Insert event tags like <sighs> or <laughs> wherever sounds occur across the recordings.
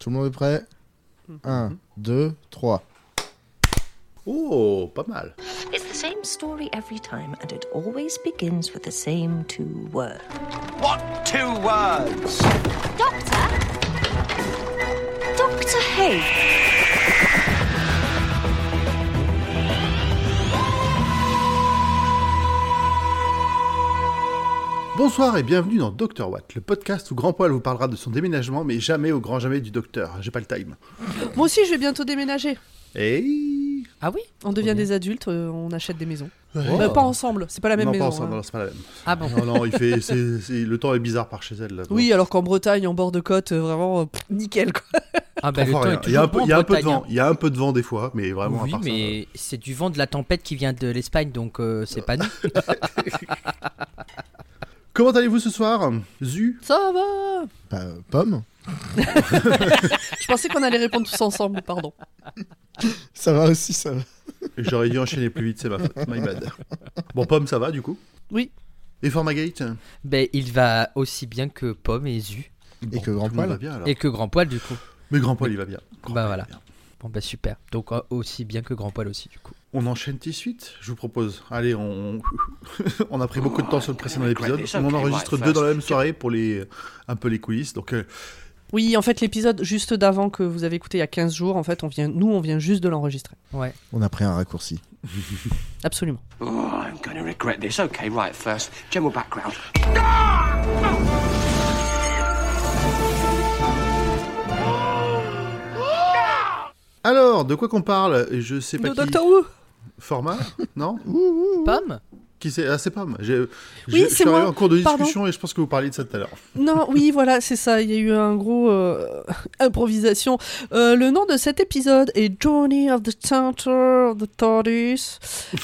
Tout le monde est prêt? 1, 2, 3. Oh, pas mal. It's the same story every time, and it always begins with the same two words. What two words? Doctor? Doctor who? Bonsoir et bienvenue dans Dr Watt, le podcast où Grand Poil vous parlera de son déménagement, mais jamais au grand jamais du docteur. J'ai pas le time. Moi aussi, je vais bientôt déménager. Et Ah oui On devient des adultes, euh, on achète des maisons. Bah, pas ensemble, c'est pas la même non, maison. pas ensemble, hein. non, c'est pas la même. Ah bon Non, non, il fait, c'est- c'est- le temps est bizarre par chez elle. Là, Oui, alors qu'en Bretagne, en bord de côte, euh, vraiment, euh, pff, nickel quoi. Ah bah le temps rien. est il y a un toujours peu, bon il y a en un peu de Bretagne, vent. Il y a un peu de vent des fois, mais vraiment. à Oui, part ça, mais c'est du vent de la tempête qui vient de l'Espagne, donc euh, c'est pas nous. <laughs> Comment allez-vous ce soir Zu Ça va Bah, pomme <laughs> Je pensais qu'on allait répondre tous ensemble, pardon. Ça va aussi, ça va. J'aurais dû enchaîner plus vite, c'est ma faute. My bad. Bon, Pomme, ça va du coup Oui. Et Formagate ben il va aussi bien que Pomme et Zu. Et que Grand Poil va bien alors. Et que Grand Poil du coup. Mais Grand Poil, il va bien. Grand Bah Poil, voilà. il va bien. Bon bah super. Donc euh, aussi bien que Grand Poil aussi du coup. On enchaîne tout de suite, je vous propose. Allez, on... on <laughs> a pris beaucoup de temps sur le précédent épisode. On en enregistre deux dans la même soirée pour les un peu les coulisses. Donc, euh, Oui, en fait, l'épisode juste d'avant que vous avez écouté il y a 15 jours, en fait, on vient, nous, on vient juste de l'enregistrer. Ouais. On a pris un raccourci. <laughs> Absolument. Oh, I'm going to regret this. Okay, right, first, general background. Alors, de quoi qu'on parle? Je sais pas qui. Doctor Who Format Non? Pomme? Qui c'est? Ah, c'est Pomme. J'ai- Oui, c'est moi. en cours de Pardon. discussion et je pense que vous parliez de ça tout à l'heure. <laughs> Non, oui, voilà, c'est ça. Il y a eu un gros euh, <laughs> improvisation. Euh, le nom de cet épisode est Journey of the Center of the TARDIS.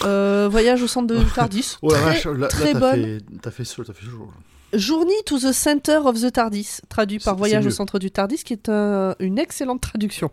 Euh, <laughs> voyage au centre de TARDIS. Oh Très, vache, là, là, très t'as bonne. fait, t'as fait t'as fait chaud. Journey to the Center of the TARDIS, traduit par Voyage au centre du TARDIS, qui est un- une excellente traduction.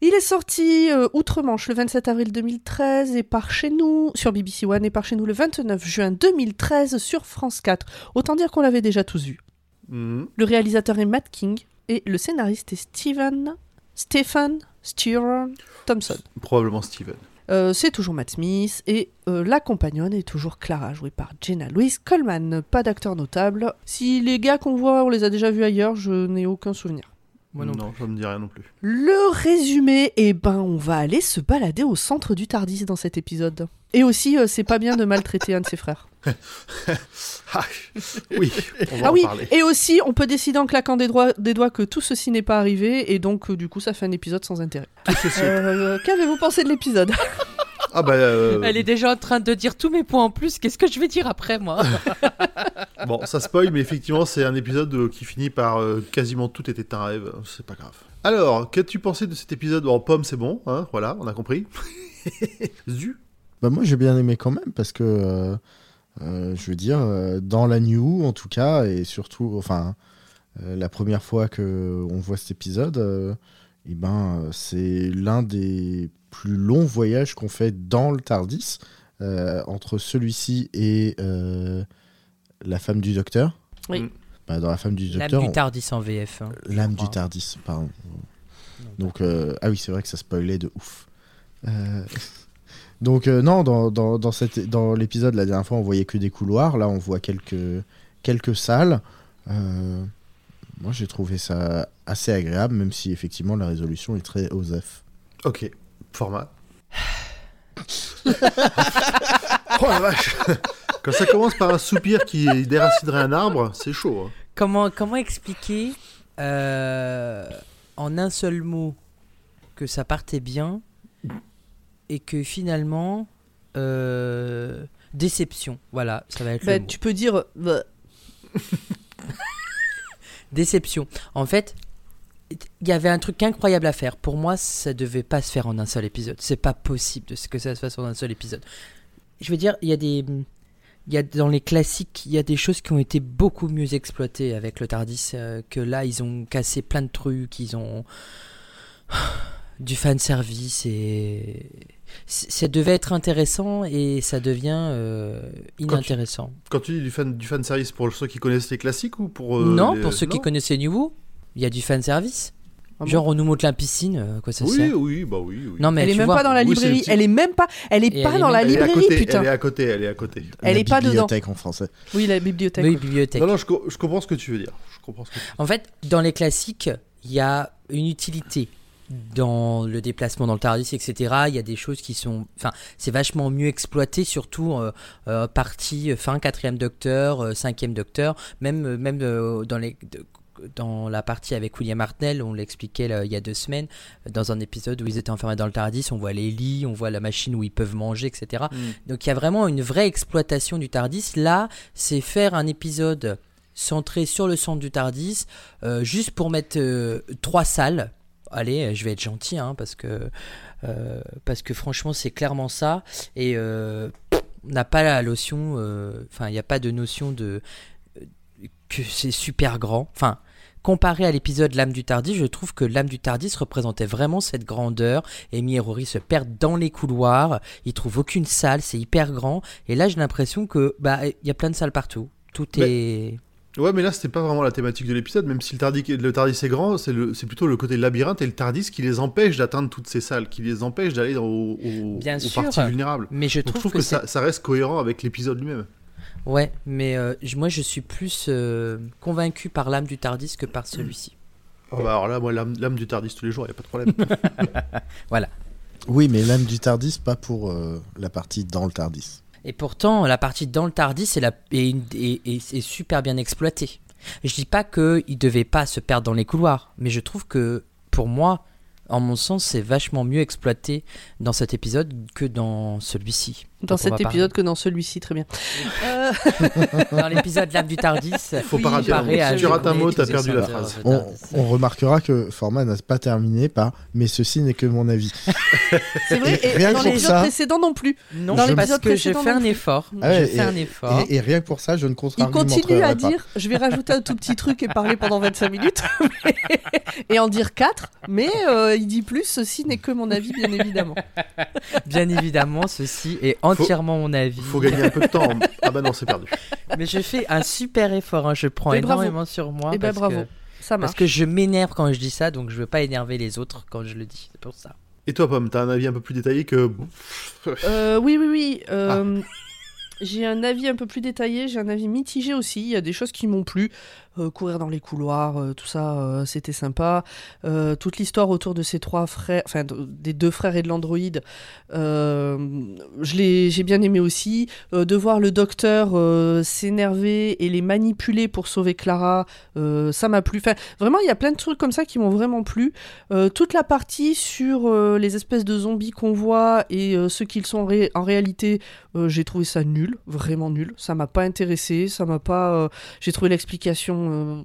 Il est sorti euh, outre-Manche le 27 avril 2013 et par chez nous sur BBC One et par chez nous le 29 juin 2013 sur France 4. Autant dire qu'on l'avait déjà tous vu. Mhm. Le réalisateur est Matt King et le scénariste est Steven Stephen Stewart Thompson. Probablement Steven. Euh, c'est toujours Matt Smith et euh, la compagnonne est toujours Clara, jouée par Jenna Louise Coleman. Pas d'acteur notable. Si les gars qu'on voit, on les a déjà vus ailleurs, je n'ai aucun souvenir. Moi non. ça me dit rien non plus. Le résumé, eh ben, on va aller se balader au centre du Tardis dans cet épisode. Et aussi, euh, c'est pas bien de maltraiter un de ses frères. <laughs> Ah, oui, on va ah en oui, parler. et aussi, on peut décider en claquant des doigts, des doigts que tout ceci n'est pas arrivé, et donc, euh, du coup, ça fait un épisode sans intérêt. Euh, Qu'avez-vous pensé de l'épisode? Ah bah, euh, Elle est déjà en train de dire tous mes points en plus. Qu'est-ce que je vais dire après moi <laughs> bon, ça spoil, mais effectivement, c'est un épisode euh, qui finit par euh, quasiment tout était un rêve. C'est pas grave. Alors, qu'as-tu pensé de cet épisode En pomme, c'est bon, hein, voilà, on a compris. <laughs> Zu Bah, moi, j'ai bien aimé quand même parce que, euh, euh, je veux dire, euh, dans la New, en tout cas, et surtout, enfin, euh, la première fois que on voit cet épisode, euh, eh ben, euh, c'est l'un des plus longs voyages qu'on fait dans le Tardis, euh, entre celui-ci et euh, la femme du docteur. Oui. Mm. Bah, dans la femme du L'âme docteur, du on- Tardis en VF. hein, L'âme du. Tardis, pardon. Donc, euh, ah oui, c'est vrai que ça spoilait de ouf. Euh, <laughs> Donc, euh, non, dans, dans, dans, cette- dans l'épisode, la dernière fois, on voyait que des couloirs. Là, on voit quelques, quelques salles. Moi, j'ai trouvé ça assez agréable, même si effectivement la résolution est très osef. Ok, format. <laughs> oh la vache Quand ça commence par un soupir qui déracinerait un arbre, c'est chaud. hein. Comment, comment expliquer euh, en un seul mot que ça partait bien et que finalement euh, déception? Voilà, ça va être Bah, le mot. Tu peux dire. bah, Déception. En fait, il y avait un truc incroyable à faire. Pour moi, ça devait pas se faire en un seul épisode. C'est pas possible que ça se fasse en un seul épisode. Je veux dire, il y a des il y a dans les classiques, il y a des choses qui ont été beaucoup mieux exploitées avec le Tardis euh, que là, ils ont cassé plein de trucs, ils ont <sighs> du fan service et ça devait être intéressant et ça devient euh, inintéressant. Quand tu dis du fan, du fan service pour ceux qui connaissent les classiques ou pour. euh, non, les- pour ceux qui connaissaient New Who, il y a du fan service. Ah bon Genre, on nous montre la piscine, euh, quoi ça Oui, sert oui, bah oui. oui. Non, mais Elle est même vois, pas dans la librairie. Elle est même pas. Elle est Et pas elle est dans la même- elle est à librairie, côté, putain. Elle est à côté, elle est à côté. Elle La est pas dedans. bibliothèque en français. Oui, la bibliothèque. Oui, ouais. bibliothèque. Non, non, je, co- je comprends ce que tu veux dire. Je comprends ce que tu En fait, dans les classiques, il y a une utilité dans le déplacement dans le Tardis, etc. Il y a des choses qui sont, enfin, c'est vachement mieux exploité, surtout euh, euh, partie euh, fin quatrième Docteur, euh, cinquième Docteur, même euh, même euh, dans les de- dans la partie avec William Hartnell, on l'expliquait là, il y a deux semaines, dans un épisode où ils étaient enfermés dans le Tardis, on voit les lits, on voit la machine où ils peuvent manger, etc. Donc il y a vraiment une vraie exploitation du Tardis. Là, c'est faire un épisode centré sur le centre du Tardis, euh, juste pour mettre euh, trois salles. Allez, je vais être gentil, hein, parce que euh, parce que franchement, c'est clairement ça. Et euh, on n'a pas la notion, euh, enfin, il n'y a pas de notion de euh, que c'est super grand. Enfin, comparé à l'épisode L'âme du Tardis, je trouve que L'âme du Tardis représentait vraiment cette grandeur. Amy et Rory se perdent dans les couloirs, ils trouvent aucune salle, c'est hyper grand. Et là, j'ai l'impression que bah il y a plein de salles partout. Tout Mais- est Ouais, mais là, c'était pas vraiment la thématique de l'épisode, même si le Tardis, le Tardis est grand, c'est le- c'est plutôt le côté labyrinthe et le Tardis qui les empêche d'atteindre toutes ces salles, qui les empêche d'aller dans- au, au- Bien aux sûr. parties vulnérables. Mais je Donc, trouve, je trouve que, ça, ça reste cohérent avec l'épisode lui-même. Ouais, mais euh, moi je suis plus euh, convaincu par l'âme du Tardis que par celui-ci. Oh, bah, alors là, moi, l'âme l'âme du Tardis tous les jours, y a pas de problème. <laughs> Oui, mais l'âme du Tardis, pas pour euh, la partie dans le Tardis. Et pourtant, la partie dans le Tardis est, la, est, super bien exploitée. Je dis pas qu'il devait pas se perdre dans les couloirs, mais je trouve que pour moi, en mon sens, c'est vachement mieux exploité dans cet épisode que dans celui-ci. Dans cet parler. épisode que dans celui-ci, très bien. Euh, Dans l'épisode L'âme du Tardis, Faut Oui, pas rater Si tu rates un mot, t'as perdu la phrase. On, remarquera que Format n'a pas terminé par mais ceci n'est que mon avis. <laughs> c'est vrai, Et et, rien dans que pour l'épisode ça- précédent non plus. Non, Dans parce l'épisode que j'ai précédent fait non un plus. effort. Ah ouais, j'ai fait un et- effort. Et, et rien que pour ça, je ne Il contre-argumenterai continue à pas. dire, je vais rajouter un tout petit truc et parler pendant 25 minutes, <laughs> et en dire 4, mais euh, il dit plus, ceci n'est que mon avis, bien évidemment. Bien évidemment, ceci est entièrement mon avis. Faut gagner un peu de temps. <laughs> Ah bah non, c'est perdu. Mais je fais un super effort, hein, je prends Et bravo. énormément sur moi. Eh ben, parce bravo. que- Ça marche. Parce que je m'énerve quand je dis ça, donc je veux pas énerver les autres quand je le dis. C'est pour ça. Et toi, Pomme, t'as un avis un peu plus détaillé que. Euh, oui, oui, oui. euh, J'ai un avis un peu plus détaillé, j'ai un avis mitigé aussi. Il y a des choses qui m'ont plu. Euh, courir dans les couloirs, euh, tout ça, euh, c'était sympa. Toute l'histoire autour de ces trois frères, enfin de- des deux frères et de l'androïde, j'ai bien aimé aussi. De voir le docteur s'énerver et les manipuler pour sauver Clara, ça m'a plu. Vraiment, il y a plein de trucs comme ça qui m'ont vraiment plu. Toute la partie sur les espèces de zombies qu'on voit et ceux qu'ils sont en, ré- en réalité, j'ai trouvé ça nul, vraiment nul. Ça m'a pas intéressé, ça m'a pas. euh, j'ai trouvé l'explication euh,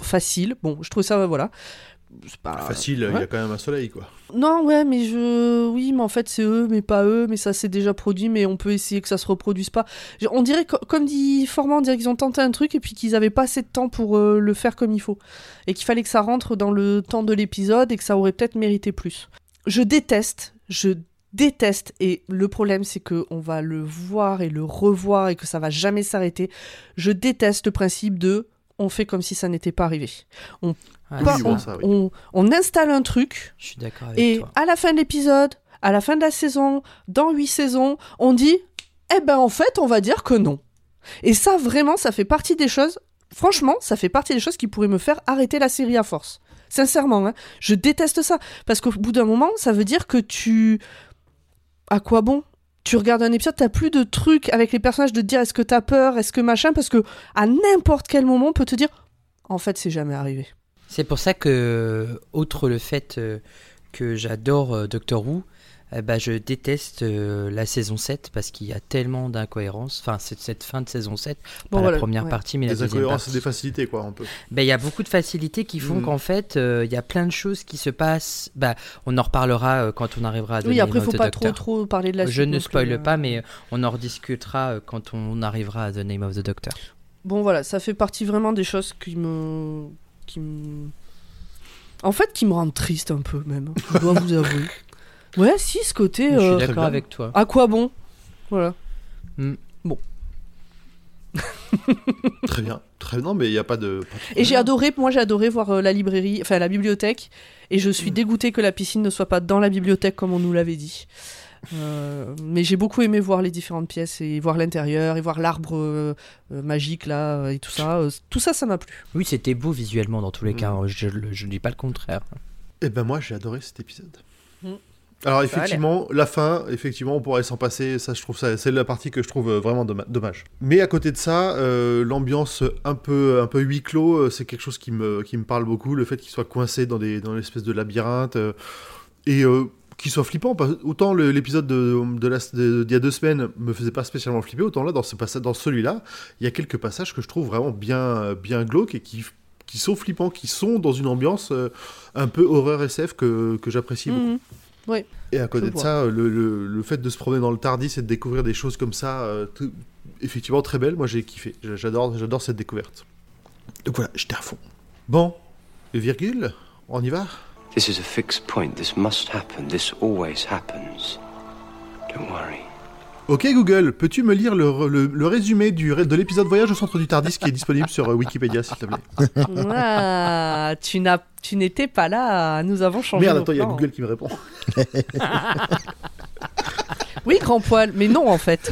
facile. Bon, je trouvais ça, euh, voilà. C'est pas Facile, il y a quand même un soleil, quoi. Non, ouais, mais je. Oui, mais en fait, c'est eux, mais pas eux, mais ça s'est déjà produit, mais on peut essayer que ça se reproduise pas. On dirait, co- comme dit Formand, on dirait qu'ils ont tenté un truc et puis qu'ils avaient pas assez de temps pour euh, le faire comme il faut. Et qu'il fallait que ça rentre dans le temps de l'épisode et que ça aurait peut-être mérité plus. Je déteste, je déteste, et le problème c'est que on va le voir et le revoir et que ça va jamais s'arrêter. Je déteste le principe de on fait comme si ça n'était pas arrivé. Ouais, Pas- Oui, on, bon, ça, oui. on- on installe un truc Je suis d'accord avec et toi. à la fin de l'épisode, à la fin de la saison, dans huit saisons, on dit Eh ben en fait, on va dire que non. Et ça, vraiment, ça fait partie des choses. Franchement, ça fait partie des choses qui pourraient me faire arrêter la série à force. Sincèrement, hein. je déteste ça. Parce qu'au bout d'un moment, ça veut dire que tu. À quoi bon? Tu regardes un épisode, t'as plus de trucs avec les personnages de dire est-ce que t'as peur, est-ce que machin, parce que à n'importe quel moment, on peut te dire en fait, c'est jamais arrivé. C'est pour ça que, outre le fait euh, que j'adore euh, Doctor Who, eh ben, je déteste euh, la saison 7 parce qu'il y a tellement d'incohérences. Enfin, c'est cette fin de saison 7, Bon, pas voilà, la première ouais. partie, mais la Des deuxième incohérences et partie. des facilités, quoi, un peu. Ben, il y a beaucoup de facilités qui font Mm. qu'en fait, euh, il y a plein de choses qui se passent. Bah, on en reparlera euh, quand on arrivera à Oui, The après, Name faut of the pas trop, trop parler de la Je ne spoile euh. pas, mais on en rediscutera euh, quand on arrivera à The Name of the Doctor. Bon voilà, ça fait partie vraiment des choses qui me... qui me... En fait, qui me rendent triste un peu même, je dois vous avouer. <laughs> Ouais, si, ce côté... Je euh, suis Très d'accord bien. avec toi. À quoi bon? Voilà. <laughs> Très bien. Très non, mais il n'y a pas de. pas de Et j'ai adoré, moi j'ai adoré voir euh, la librairie, enfin la bibliothèque, et je suis dégoûtée que la piscine ne soit pas dans la bibliothèque comme on nous l'avait dit. Euh, mais j'ai beaucoup aimé voir les différentes pièces et voir l'intérieur et voir l'arbre euh, euh, magique là euh, et tout ça. Euh, tout ça, ça m'a plu. Oui, c'était beau visuellement dans tous les Mm. cas. hein. Je ne dis pas le contraire. Eh ben moi j'ai adoré cet épisode. Mm. Alors effectivement, la fin, effectivement, on pourrait s'en passer. Ça, je trouve ça, c'est la partie que je trouve euh, vraiment dommage. Mais à côté de ça, euh, l'ambiance un peu, un peu huis clos, euh, c'est quelque chose qui me, qui me parle beaucoup. Le fait qu'il soit coincé dans des, dans l'espèce de labyrinthe euh, et euh, qu'il soit flippant. Autant l'épisode de, de la- de- d'il y a deux semaines me faisait pas spécialement flipper, autant là, dans, ce dans celui-là, il y a quelques passages que je trouve vraiment bien, bien glauques et qui qui sont flippants, qui sont dans une ambiance euh, un peu horreur SF que, que j'apprécie beaucoup. Et à côté de vois. ça, le, le- le fait de se promener dans le Tardis et de découvrir des choses comme ça, euh, tout- effectivement très belles, moi j'ai kiffé. J'adore, j'adore cette découverte. Donc voilà, j'étais à fond. Bon, virgule, on y va? This is a fixed point. This must happen. This always happens. Don't worry. Ok Google, peux-tu me lire le, le- le résumé du, de l'épisode Voyage au centre du Tardis qui est disponible sur euh, Wikipédia, s'il te plaît? Ah, tu n'as, tu n'étais pas là. Nous avons changé. Merde, attends, il y a. Google qui me répond. <laughs> Oui, grand poil, mais non en fait.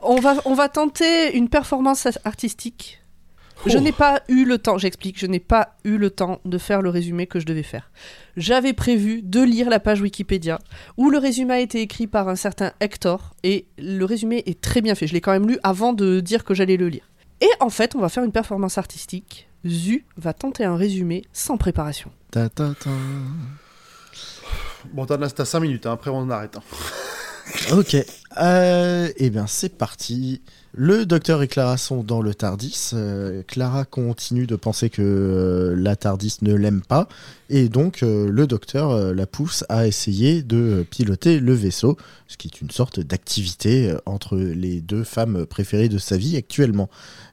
On va, on va tenter une performance artistique. Je n'ai pas eu le temps, j'explique, je n'ai pas eu le temps de faire le résumé que je devais faire. J'avais prévu de lire la page Wikipédia où le résumé a été écrit par un certain Hector et le résumé est très bien fait. Je l'ai quand même lu avant de dire que j'allais le lire. Et en fait, on va faire une performance artistique. Zu va tenter un résumé sans préparation. Ta, ta, ta. Bon, t'as 5 minutes, hein, après on arrête. hein. Ok. Euh, eh bien, c'est parti. Le docteur et Clara sont dans le Tardis. Euh, Clara continue de penser que euh, la Tardis ne l'aime pas. Et donc, le docteur la pousse à essayer de piloter le vaisseau, ce qui est une sorte d'activité entre les deux femmes préférées de sa vie actuellement.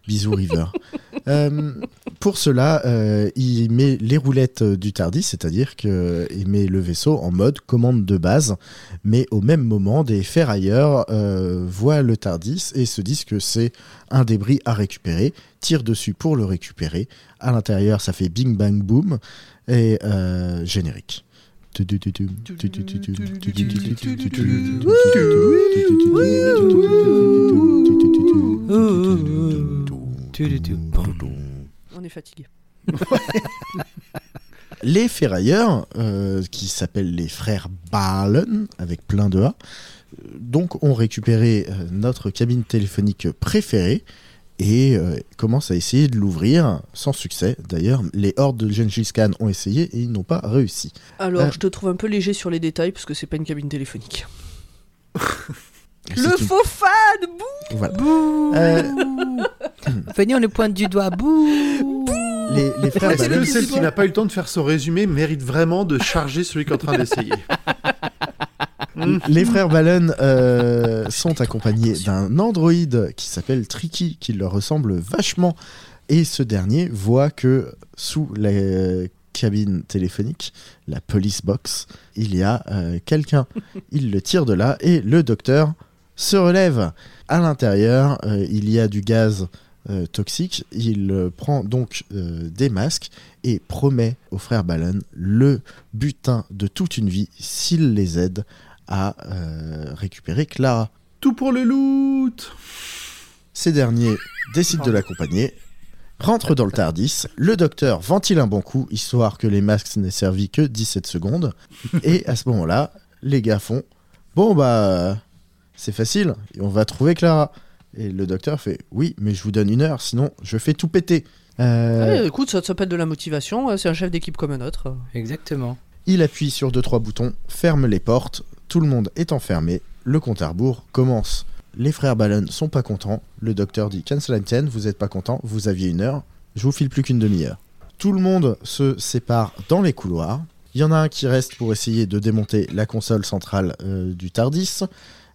Bisous, River. <laughs> Euh, pour cela, euh, il met les roulettes du Tardis, c'est-à-dire qu'il met le vaisseau en mode commande de base mais au même moment, des ferrailleurs euh, voient le Tardis et se disent que c'est un débris à récupérer, tirent dessus pour le récupérer. À l'intérieur, ça fait bing bang boom et générique. On est fatigué. <laughs> Les ferrailleurs, euh, qui s'appellent les frères Balen, avec plein de A, donc ont récupéré euh, notre cabine téléphonique préférée et euh, commencent à essayer de l'ouvrir sans succès. D'ailleurs, les hordes de Gengis Khan ont essayé et ils n'ont pas réussi. Alors, Euh. je te trouve un peu léger sur les détails parce que c'est pas une cabine téléphonique. <laughs> Le une- faux fan bouh Voilà. Bouh Euh, <laughs> Venez, on le pointe du doigt. Bouh les, les frères Est-ce que Balen, celle qui n'a pas eu le temps de faire son résumé mérite vraiment de charger celui qui est en train d'essayer <laughs> les frères Balen euh, sont accompagnés d'un androïde qui s'appelle Tricky, qui leur ressemble vachement. Et ce dernier voit que sous la euh, cabine téléphonique, la police box, il y a euh, quelqu'un. Il le tire de là et le docteur se relève. À l'intérieur, euh, il y a du gaz euh, toxique. Il euh, prend donc des masques et promet aux frères Balen le butin de toute une vie s'il les aide à récupérer Clara. Tout pour le loot Ces derniers décident de l'accompagner, rentrent dans le Tardis, le docteur ventile un bon coup, histoire que les masques n'aient servi que 17 secondes, et à ce moment-là, les gars font « Bon bah, c'est facile, on va trouver Clara ». Et le docteur fait « Oui, mais je vous donne une heure, sinon je fais tout péter Euh, Ouais, Écoute, ça s'appelle de la motivation, c'est un chef d'équipe comme un autre. Exactement. Il appuie sur deux trois boutons, ferme les portes, tout le monde est enfermé, le compte à rebours commence. Les frères Ballon sont pas contents, le docteur dit cancel and 10, vous êtes pas contents, vous aviez une heure, je vous file plus qu'une demi-heure. Tout le monde se sépare dans les couloirs. Il y en a un qui reste pour essayer de démonter la console centrale euh, du Tardis.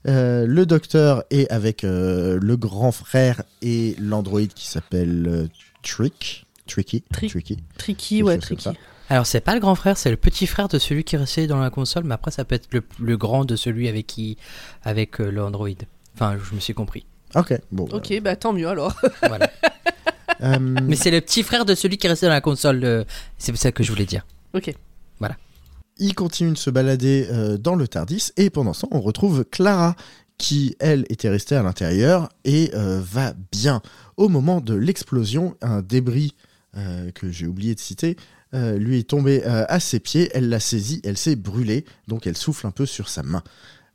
Euh, le docteur est avec euh, le grand frère et l'androïde qui s'appelle euh, Trick. Tricky. Trick. Tricky. Tricky, ouais, tricky. Alors, c'est pas le grand frère, c'est le petit frère de celui qui est resté dans la console, mais après, ça peut être le, le grand de celui avec qui. avec euh, l'Android. Enfin, je me suis compris. Ok, bon. Ok, bah tant mieux alors. <laughs> Voilà. Mais c'est le petit frère de celui qui est resté dans la console. euh, C'est ça que je voulais dire. ok. Il continue de se balader euh, dans le Tardis et pendant ce temps, on retrouve Clara qui, elle, était restée à l'intérieur et euh, va bien. Au moment de l'explosion, un débris euh, que j'ai oublié de citer lui est tombé à ses pieds. Elle l'a saisi, elle s'est brûlée, donc elle souffle un peu sur sa main.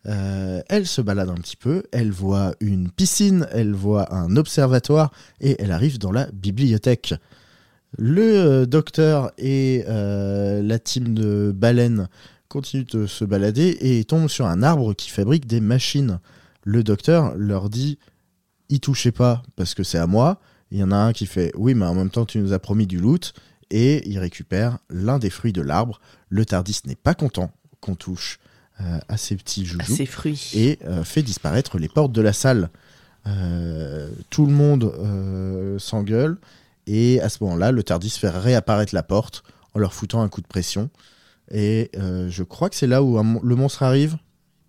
Elle se balade un petit peu, elle voit une piscine, elle voit un observatoire et elle arrive dans la bibliothèque. Le euh, docteur et euh, la team de baleines continuent de se balader et tombent sur un arbre qui fabrique des machines. Le docteur leur dit Y touchez pas parce que c'est à moi. Il y en a un qui fait Oui, mais en même temps, tu nous as promis du loot. Et il récupère l'un des fruits de l'arbre. Le Tardis n'est pas content qu'on touche euh, à ces petits joujoux Ces fruits. et euh, fait disparaître les portes de la salle. Tout le monde s'engueule et à ce moment-là, le Tardis fait réapparaître la porte en leur foutant un coup de pression. Et euh, je crois que c'est là où un le monstre arrive.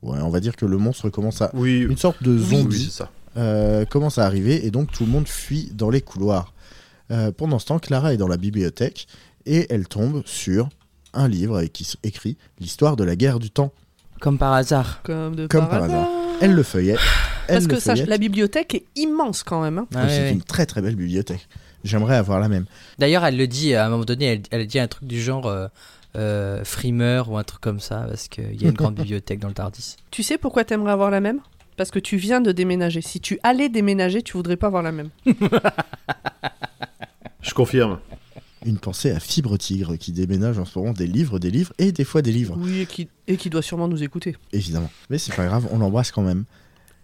Ouais, on va dire que le monstre commence à Oui, une sorte de oui, zombie ça. euh, commence à arriver et donc tout le monde fuit dans les couloirs. Euh, pendant ce temps, Clara est dans la bibliothèque et elle tombe sur un livre avec qui écrit l'histoire de la guerre du temps. Comme par hasard. Comme de Comme par, par hasard. Elle le feuillette. Elle Parce le que la bibliothèque est immense quand même. hein. Ah, ouais, c'est ouais. une très très belle bibliothèque. J'aimerais avoir la même. D'ailleurs, elle le dit à un moment donné, elle, elle dit un truc du genre euh, euh, frimeur ou un truc comme ça, parce qu'il y a une grande <laughs> bibliothèque dans le Tardis. Tu sais pourquoi t'aimerais avoir la même? Parce que tu viens de déménager. Si tu allais déménager, tu voudrais pas avoir la même. <laughs> Je confirme. Une pensée à Fibre Tigre qui déménage en ce moment des livres, des livres et des fois des livres, Oui, et qui, et qui doit sûrement nous écouter. évidemment. Mais c'est pas grave, on l'embrasse quand même.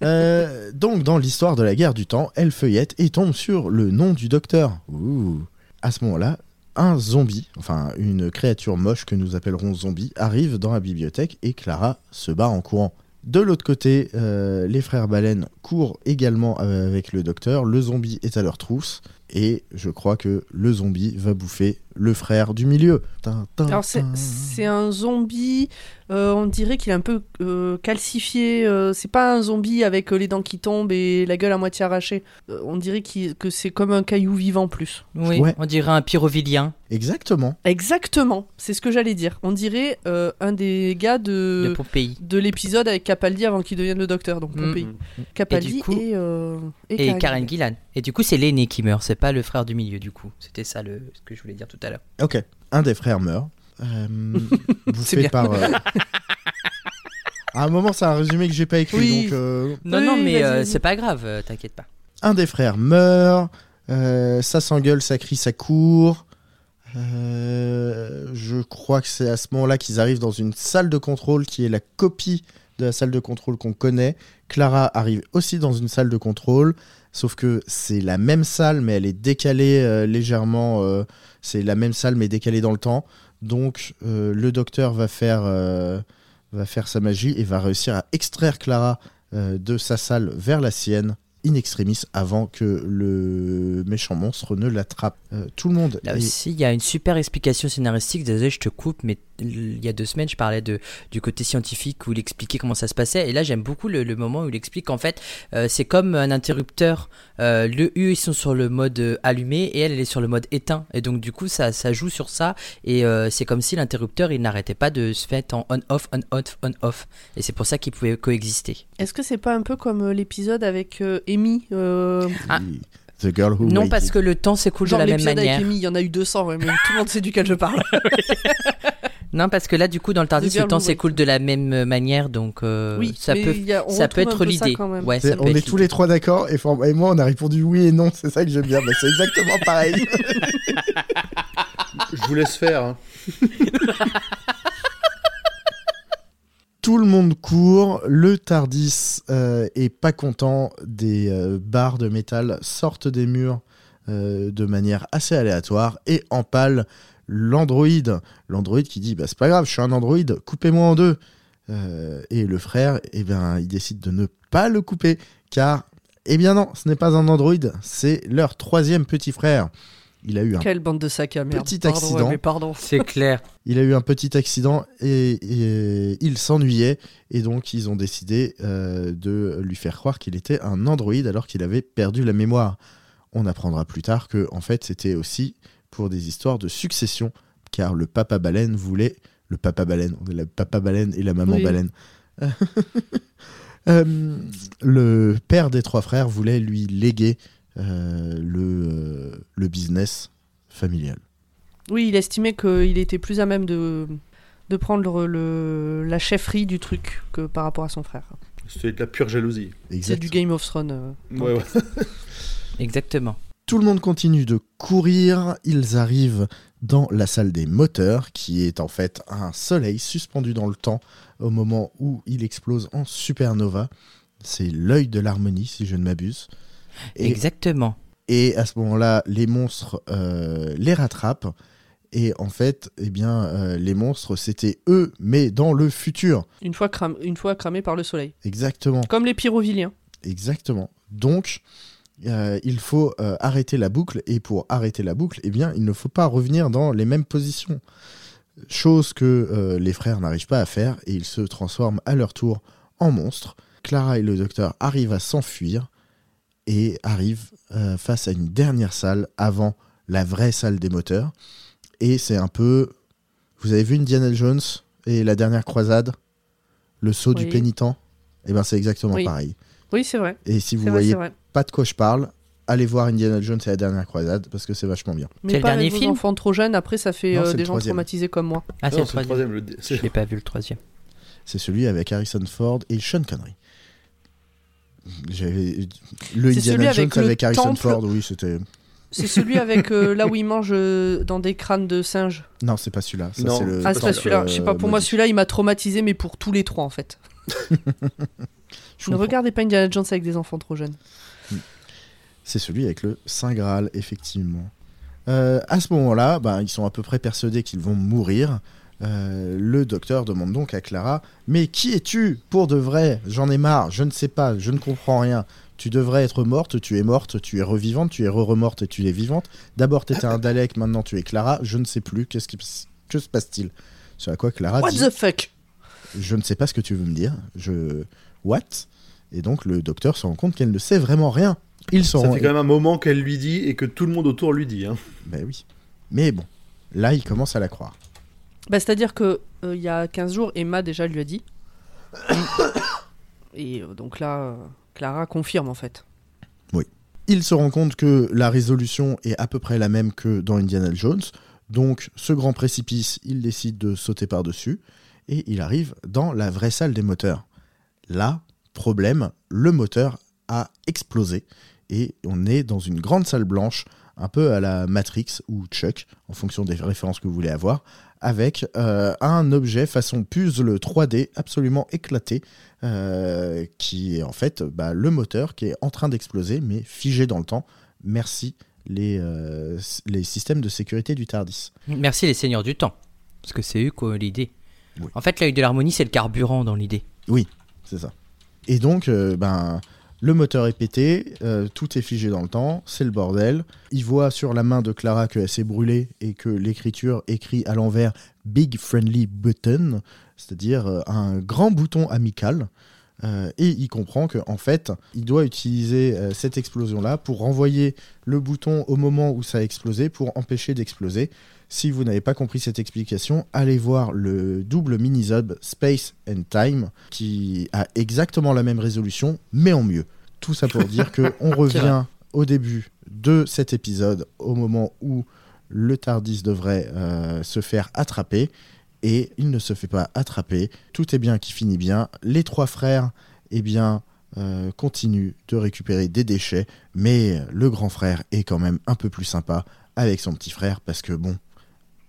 Euh, donc, dans l'histoire de la guerre du temps, elle feuillette et tombe sur le nom du docteur. Ouh. À ce moment-là, un zombie, enfin une créature moche que nous appellerons zombie, arrive dans la bibliothèque et Clara se bat en courant. De l'autre côté, euh, les frères baleines courent également euh, avec le docteur. Le zombie est à leur trousse et je crois que le zombie va bouffer le frère du milieu. Tin, tin, Alors c'est un zombie, euh, on dirait qu'il est un peu euh, calcifié. euh, c'est pas un zombie avec euh, les dents qui tombent et la gueule à moitié arrachée. Euh, on dirait qu'il- que c'est comme un caillou vivant plus. Oui, Ouais. on dirait un pyrovilien Exactement. Exactement, c'est ce que j'allais dire. On dirait euh, un des gars de de, l'épisode avec Capaldi avant qu'il devienne le docteur, donc Mm. Pompéi. Capaldi Et Karen Gillan. Et du coup, c'est l'aîné qui meurt, c'est pas le frère du milieu, du coup. C'était ça le... ce que je voulais dire tout à l'heure. Ok. Un des frères meurt. Euh, <laughs> bouffé par. euh, <laughs> À un moment, c'est un résumé que j'ai pas écrit. Oui. Donc, euh, Non, Oui, non, mais vas-y, euh, vas-y. c'est pas grave, euh, t'inquiète pas. un des frères meurt. euh, ça s'engueule, ça crie, ça court. Euh, je crois que c'est à ce moment-là qu'ils arrivent dans une salle de contrôle qui est la copie de la salle de contrôle qu'on connaît. Clara arrive aussi dans une salle de contrôle, sauf que c'est la même salle, mais elle est décalée euh, légèrement. euh, c'est la même salle, mais décalée dans le temps. Donc euh, le docteur va faire, va faire sa magie et va réussir à extraire Clara de sa salle vers la sienne in extremis avant que le méchant monstre ne l'attrape. Euh, tout le monde Là est- aussi, il y a une super explication scénaristique. Désolé, je te coupe, mais il y a deux semaines, je parlais de, du côté scientifique où il expliquait comment ça se passait. Et là, j'aime beaucoup le, le moment où il explique qu'en fait, euh, c'est comme un interrupteur. Euh, le eux, ils sont sur le mode euh, allumé et elle, elle est sur le mode éteint. Et donc, du coup, ça, ça joue sur ça. Et euh, c'est comme si l'interrupteur, il n'arrêtait pas de se faire en on-off, on-off, on-off. Et c'est pour ça qu'ils pouvaient coexister. Est-ce que c'est pas un peu comme l'épisode avec euh, Amy euh, Ah. The Girl Who Non, parce que le temps s'écoule de Genre la même l'épisode avec manière. Amy, il y en a eu 200, ouais, mais tout le monde sait duquel je parle. <laughs> <laughs> Non, parce que là, du coup, dans le Tardis, le temps s'écoule de la même euh, peut-être donc euh, oui, ça peut a- ça peut être l'idée. Ouais, on être est tous les trois d'accord et, moi on a répondu oui et non, c'est ça que j'aime bien. Bah, c'est exactement pareil. <laughs> Je vous laisse faire. hein. <laughs> Tout le monde court, le Tardis euh, est pas content, des euh, barres de métal sortent des murs euh, de manière assez aléatoire et empale l'androïde. L'androïde qui dit bah, c'est pas grave, je suis un androïde, coupez-moi en deux. Euh, et le frère, eh ben, il décide de ne pas le couper car, eh bien non, ce n'est pas un androïde, c'est leur troisième petit frère. il a eu un Quelle bande de sacs à merde. Petit Pardon, accident. ouais, mais pardon. C'est clair. <laughs> Il a eu un petit accident et, et il s'ennuyait et donc ils ont décidé euh, de lui faire croire qu'il était un androïde alors qu'il avait perdu la mémoire. On apprendra plus tard que en fait c'était aussi pour des histoires de succession car le papa baleine voulait le papa baleine, le papa baleine et la maman Oui. baleine. <laughs> Euh, le père des trois frères voulait lui léguer euh, le, euh, le business familial. Oui, il estimait qu'il était plus à même de, de prendre le, le- la chefferie du truc que par rapport à son frère. C'est de la pure jalousie. C'est du Game of Thrones. euh, ouais. <laughs> Exactement. Tout le monde continue de courir. Ils arrivent dans la salle des moteurs, qui est en fait un soleil suspendu dans le temps au moment où il explose en supernova. C'est l'œil de l'harmonie, si je ne m'abuse. Exactement. et à ce moment-là, les monstres euh, les rattrapent. Et en fait, eh bien, euh, les monstres, c'était eux, mais dans le futur. Une fois, cram- une fois cramé par le soleil. Exactement. Comme les pyrovilliens. Exactement. Donc, euh, il faut euh, arrêter la boucle, et pour arrêter la boucle, eh bien, il ne faut pas revenir dans les mêmes positions. Chose que euh, les frères n'arrivent pas à faire, et ils se transforment à leur tour en monstres. Clara et le docteur arrivent à s'enfuir, et arrivent face à une dernière salle avant la vraie salle des moteurs. Et c'est un peu... Vous avez vu Indiana Jones et la dernière croisade? Le saut du pénitent? Eh bien, c'est exactement Oui. pareil. Oui, c'est vrai. Et si vous voyez vrai. Pas de quoi je parle, allez voir Indiana Jones et la dernière croisade parce que c'est vachement bien. Mais C'est le pas dernier avec vos film enfants trop jeunes, après ça fait Non, euh, c'est le des gens troisième. traumatisés comme moi. Ah, c'est Non, le troisième. troisième. le- Je c'est- l'ai pas vu le troisième. C'est celui avec Harrison Ford et Sean Connery. J'avais le C'est Indiana celui Jones avec avec, le Harrison temple. Ford, oui, c'était. C'est celui avec euh, là où ils mangent euh, dans des crânes de singes. Non, c'est pas celui-là. Ça, Non. c'est le Ah, c'est pas temple, celui-là. Je sais pas, euh, pour moi, maudit. celui-là, il m'a traumatisé, mais pour tous les trois, en fait. Je <laughs> Ne comprends. regardez pas Indiana Jones avec des enfants trop jeunes. C'est celui avec le Saint Graal, effectivement. Euh, à ce moment-là, bah, ils sont à peu près persuadés qu'ils vont mourir. Euh, le docteur demande donc à Clara Mais qui es-tu pour de vrai? J'en ai marre, je ne sais pas, je ne comprends rien. Tu devrais être morte, tu es morte, tu es revivante, tu es re-remorte et tu es vivante. D'abord, tu étais un Dalek, maintenant tu es Clara, je ne sais plus, qu'est-ce qui... que se passe-t-il? Sur à quoi Clara What dit the fuck Je ne sais pas ce que tu veux me dire. Je. What? Et donc le docteur se rend compte qu'elle ne sait vraiment rien. Il se Ça fait quand même un moment qu'elle lui dit et que tout le monde autour lui dit. Hein. Ben oui. Mais bon, là, il commence à la croire. bah, C'est-à-dire que euh, il y a 15 jours, Emma déjà lui a dit. <coughs> Et euh, donc là, euh, Clara confirme en fait. Il se rend compte que la résolution est à peu près la même que dans Indiana Jones. Donc, ce grand précipice, il décide de sauter par-dessus. Et il arrive dans la vraie salle des moteurs. Là, problème, le moteur a explosé. Et on est dans une grande salle blanche, un peu à la Matrix ou Chuck, en fonction des références que vous voulez avoir, avec euh, un objet façon puzzle 3D absolument éclaté, euh, qui est en fait bah, le moteur qui est en train d'exploser, mais figé dans le temps. Merci les, euh, les systèmes de sécurité du TARDIS. Merci les seigneurs du temps. Parce que c'est eux qui ont eu l'idée. Oui. En fait, l'œil de l'harmonie, c'est le carburant dans l'idée. C'est ça. Et donc, ben, le moteur est pété, euh, tout est figé dans le temps, c'est le bordel. Il voit sur la main de Clara qu'elle s'est brûlée et que l'écriture écrit à l'envers Big Friendly Button, c'est-à-dire euh, un grand bouton amical. Euh, et il comprend qu'en en fait, il doit utiliser cette explosion-là pour renvoyer le bouton au moment où ça a explosé pour empêcher d'exploser. Si vous n'avez pas compris cette explication, allez voir le double mini-sub Space and Time qui a exactement la même résolution, mais en mieux. Tout ça pour <laughs> dire que on revient au début de cet épisode, au moment où le Tardis devrait euh, se faire attraper, et il ne se fait pas attraper. Tout est bien qui finit bien. Les trois frères, eh bien, euh, continuent de récupérer des déchets, mais le grand frère est quand même un peu plus sympa avec son petit frère, parce que bon,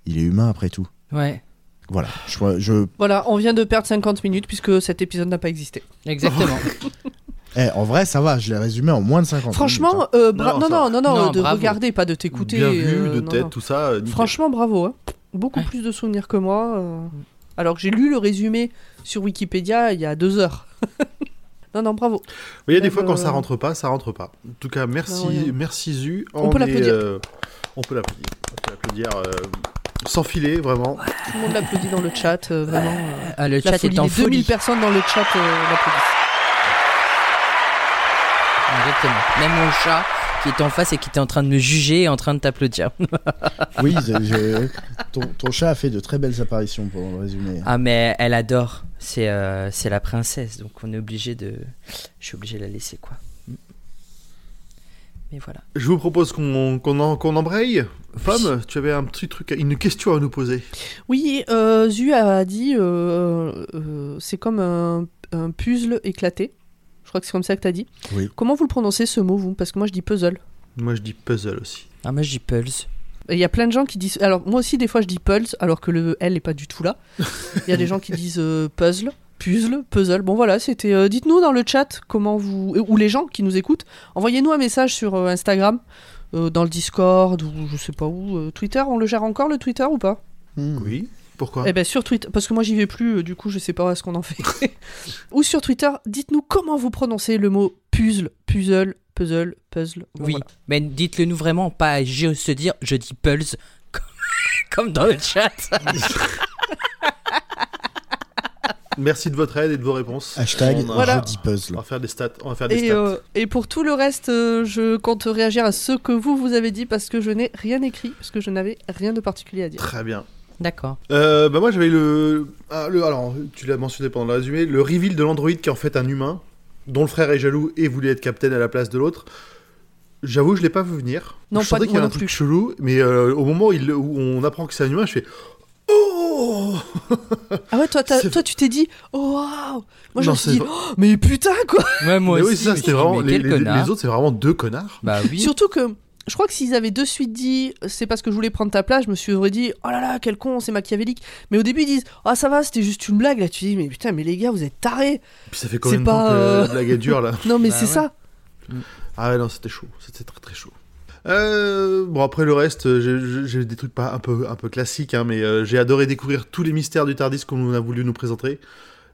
il est humain après tout. Ouais. Voilà, je, je- Voilà, on vient de perdre 50 minutes puisque cet épisode n'a pas existé. Exactement. <laughs> Eh, en vrai, ça va, je l'ai résumé en moins de 50 minutes, Franchement, hein. euh, Non, non, non, non, non, Non, de bravo. regarder, pas de t'écouter. Bien vu, euh, de non, tête, non. tout ça. euh, nickel. Franchement, bravo. hein. Beaucoup Ouais. plus de souvenirs que moi. euh. Alors que j'ai lu le résumé sur Wikipédia il y a deux heures. <laughs> non, non, bravo. Il y a des Même, fois quand euh, ça rentre pas, ça rentre pas. En tout cas, merci, rien. merci Zu. On peut l'applaudir. euh, On peut l'applaudir. On peut l'applaudir euh, sans filer, vraiment. Tout le monde l'applaudit dans le chat, euh, vraiment. euh, Ah, le la chat folie. est en Les 2000 folie. personnes dans le chat euh, l'applaudissent. Exactement. Même mon chat qui était en face et qui était en train de me juger est en train de t'applaudir. Oui, <laughs> ton, ton chat a fait de très belles apparitions pour le résumé. Ah mais elle adore. C'est euh, c'est la princesse, donc on est obligé de. Je suis obligé de la laisser quoi. Mais voilà. Je vous propose qu'on embraye. Pomme, tu avais un petit truc, une question à nous poser. Oui, euh, Zu a dit euh, euh, c'est comme un, un puzzle éclaté. Je crois que c'est comme ça que tu as dit. Oui. Comment vous le prononcez ce mot, vous? Parce que moi je dis puzzle. Moi, je dis puzzle aussi. Ah moi je dis Pulse. Il y a plein de gens qui disent. Alors, moi aussi, des fois, je dis pulse, alors que le L n'est pas du tout là. <laughs> Il y a des gens qui disent euh, puzzle, puzzle, puzzle. Bon, voilà, c'était. euh, Dites-nous dans le chat comment vous. Ou les gens qui nous écoutent, envoyez-nous un message sur euh, Instagram, euh, dans le Discord, ou je sais pas où. euh, Twitter, on le gère encore le Twitter ou pas? Hmm. Oui. Pourquoi? Eh ben sur Twitter, parce que moi j'y vais plus, euh, du coup je sais pas ce qu'on en fait. <laughs> Ou sur Twitter, dites-nous comment vous prononcez le mot puzzle, puzzle, puzzle, puzzle. Bon, oui. voilà. Mais dites-le nous vraiment, pas juste se dire je dis comme, <laughs> comme dans le chat. <laughs> Merci de votre aide et de vos réponses. Hashtag On, a- Voilà. je dis puzzle. on va faire des stats. On va faire des Et, stats. euh, et pour tout le reste, euh, je compte réagir à ce que vous vous avez dit parce que je n'ai rien écrit, parce que je n'avais rien de particulier à dire. Très bien. D'accord. Euh, bah moi j'avais le, ah, le alors tu l'as mentionné pendant le résumé le reveal de l'android qui est en fait un humain dont le frère est jaloux et voulait être capitaine à la place de l'autre. J'avoue je l'ai pas vu venir. Non, je pas sentais qu'il y moi a un non truc plus. chelou mais euh, au moment où, il- où on apprend que c'est un humain je fais oh Ah ouais, toi, toi tu t'es dit, oh waouh Moi je me suis dit, oh, mais putain quoi Ouais, moi Mais aussi. oui c'est ça je me c'était vraiment les, autres c'est vraiment deux connards. Bah oui. Surtout que je crois que s'ils avaient de suite dit c'est parce que je voulais prendre ta place, je me suis dit oh là là, quel con, c'est machiavélique. Mais au début ils disent ah ça va, c'était juste une blague. Là tu dis mais putain, mais les gars, vous êtes tarés. Puis ça fait combien de temps pas, que euh, la blague est dure là <laughs> Non mais Bah c'est ouais. ça. Ah ouais, non, c'était chaud. C'était très très chaud. Euh, bon, après le reste, euh, j'ai- des trucs pas un peu, un peu classiques, hein, mais euh, j'ai adoré découvrir tous les mystères du TARDIS qu'on a voulu nous présenter.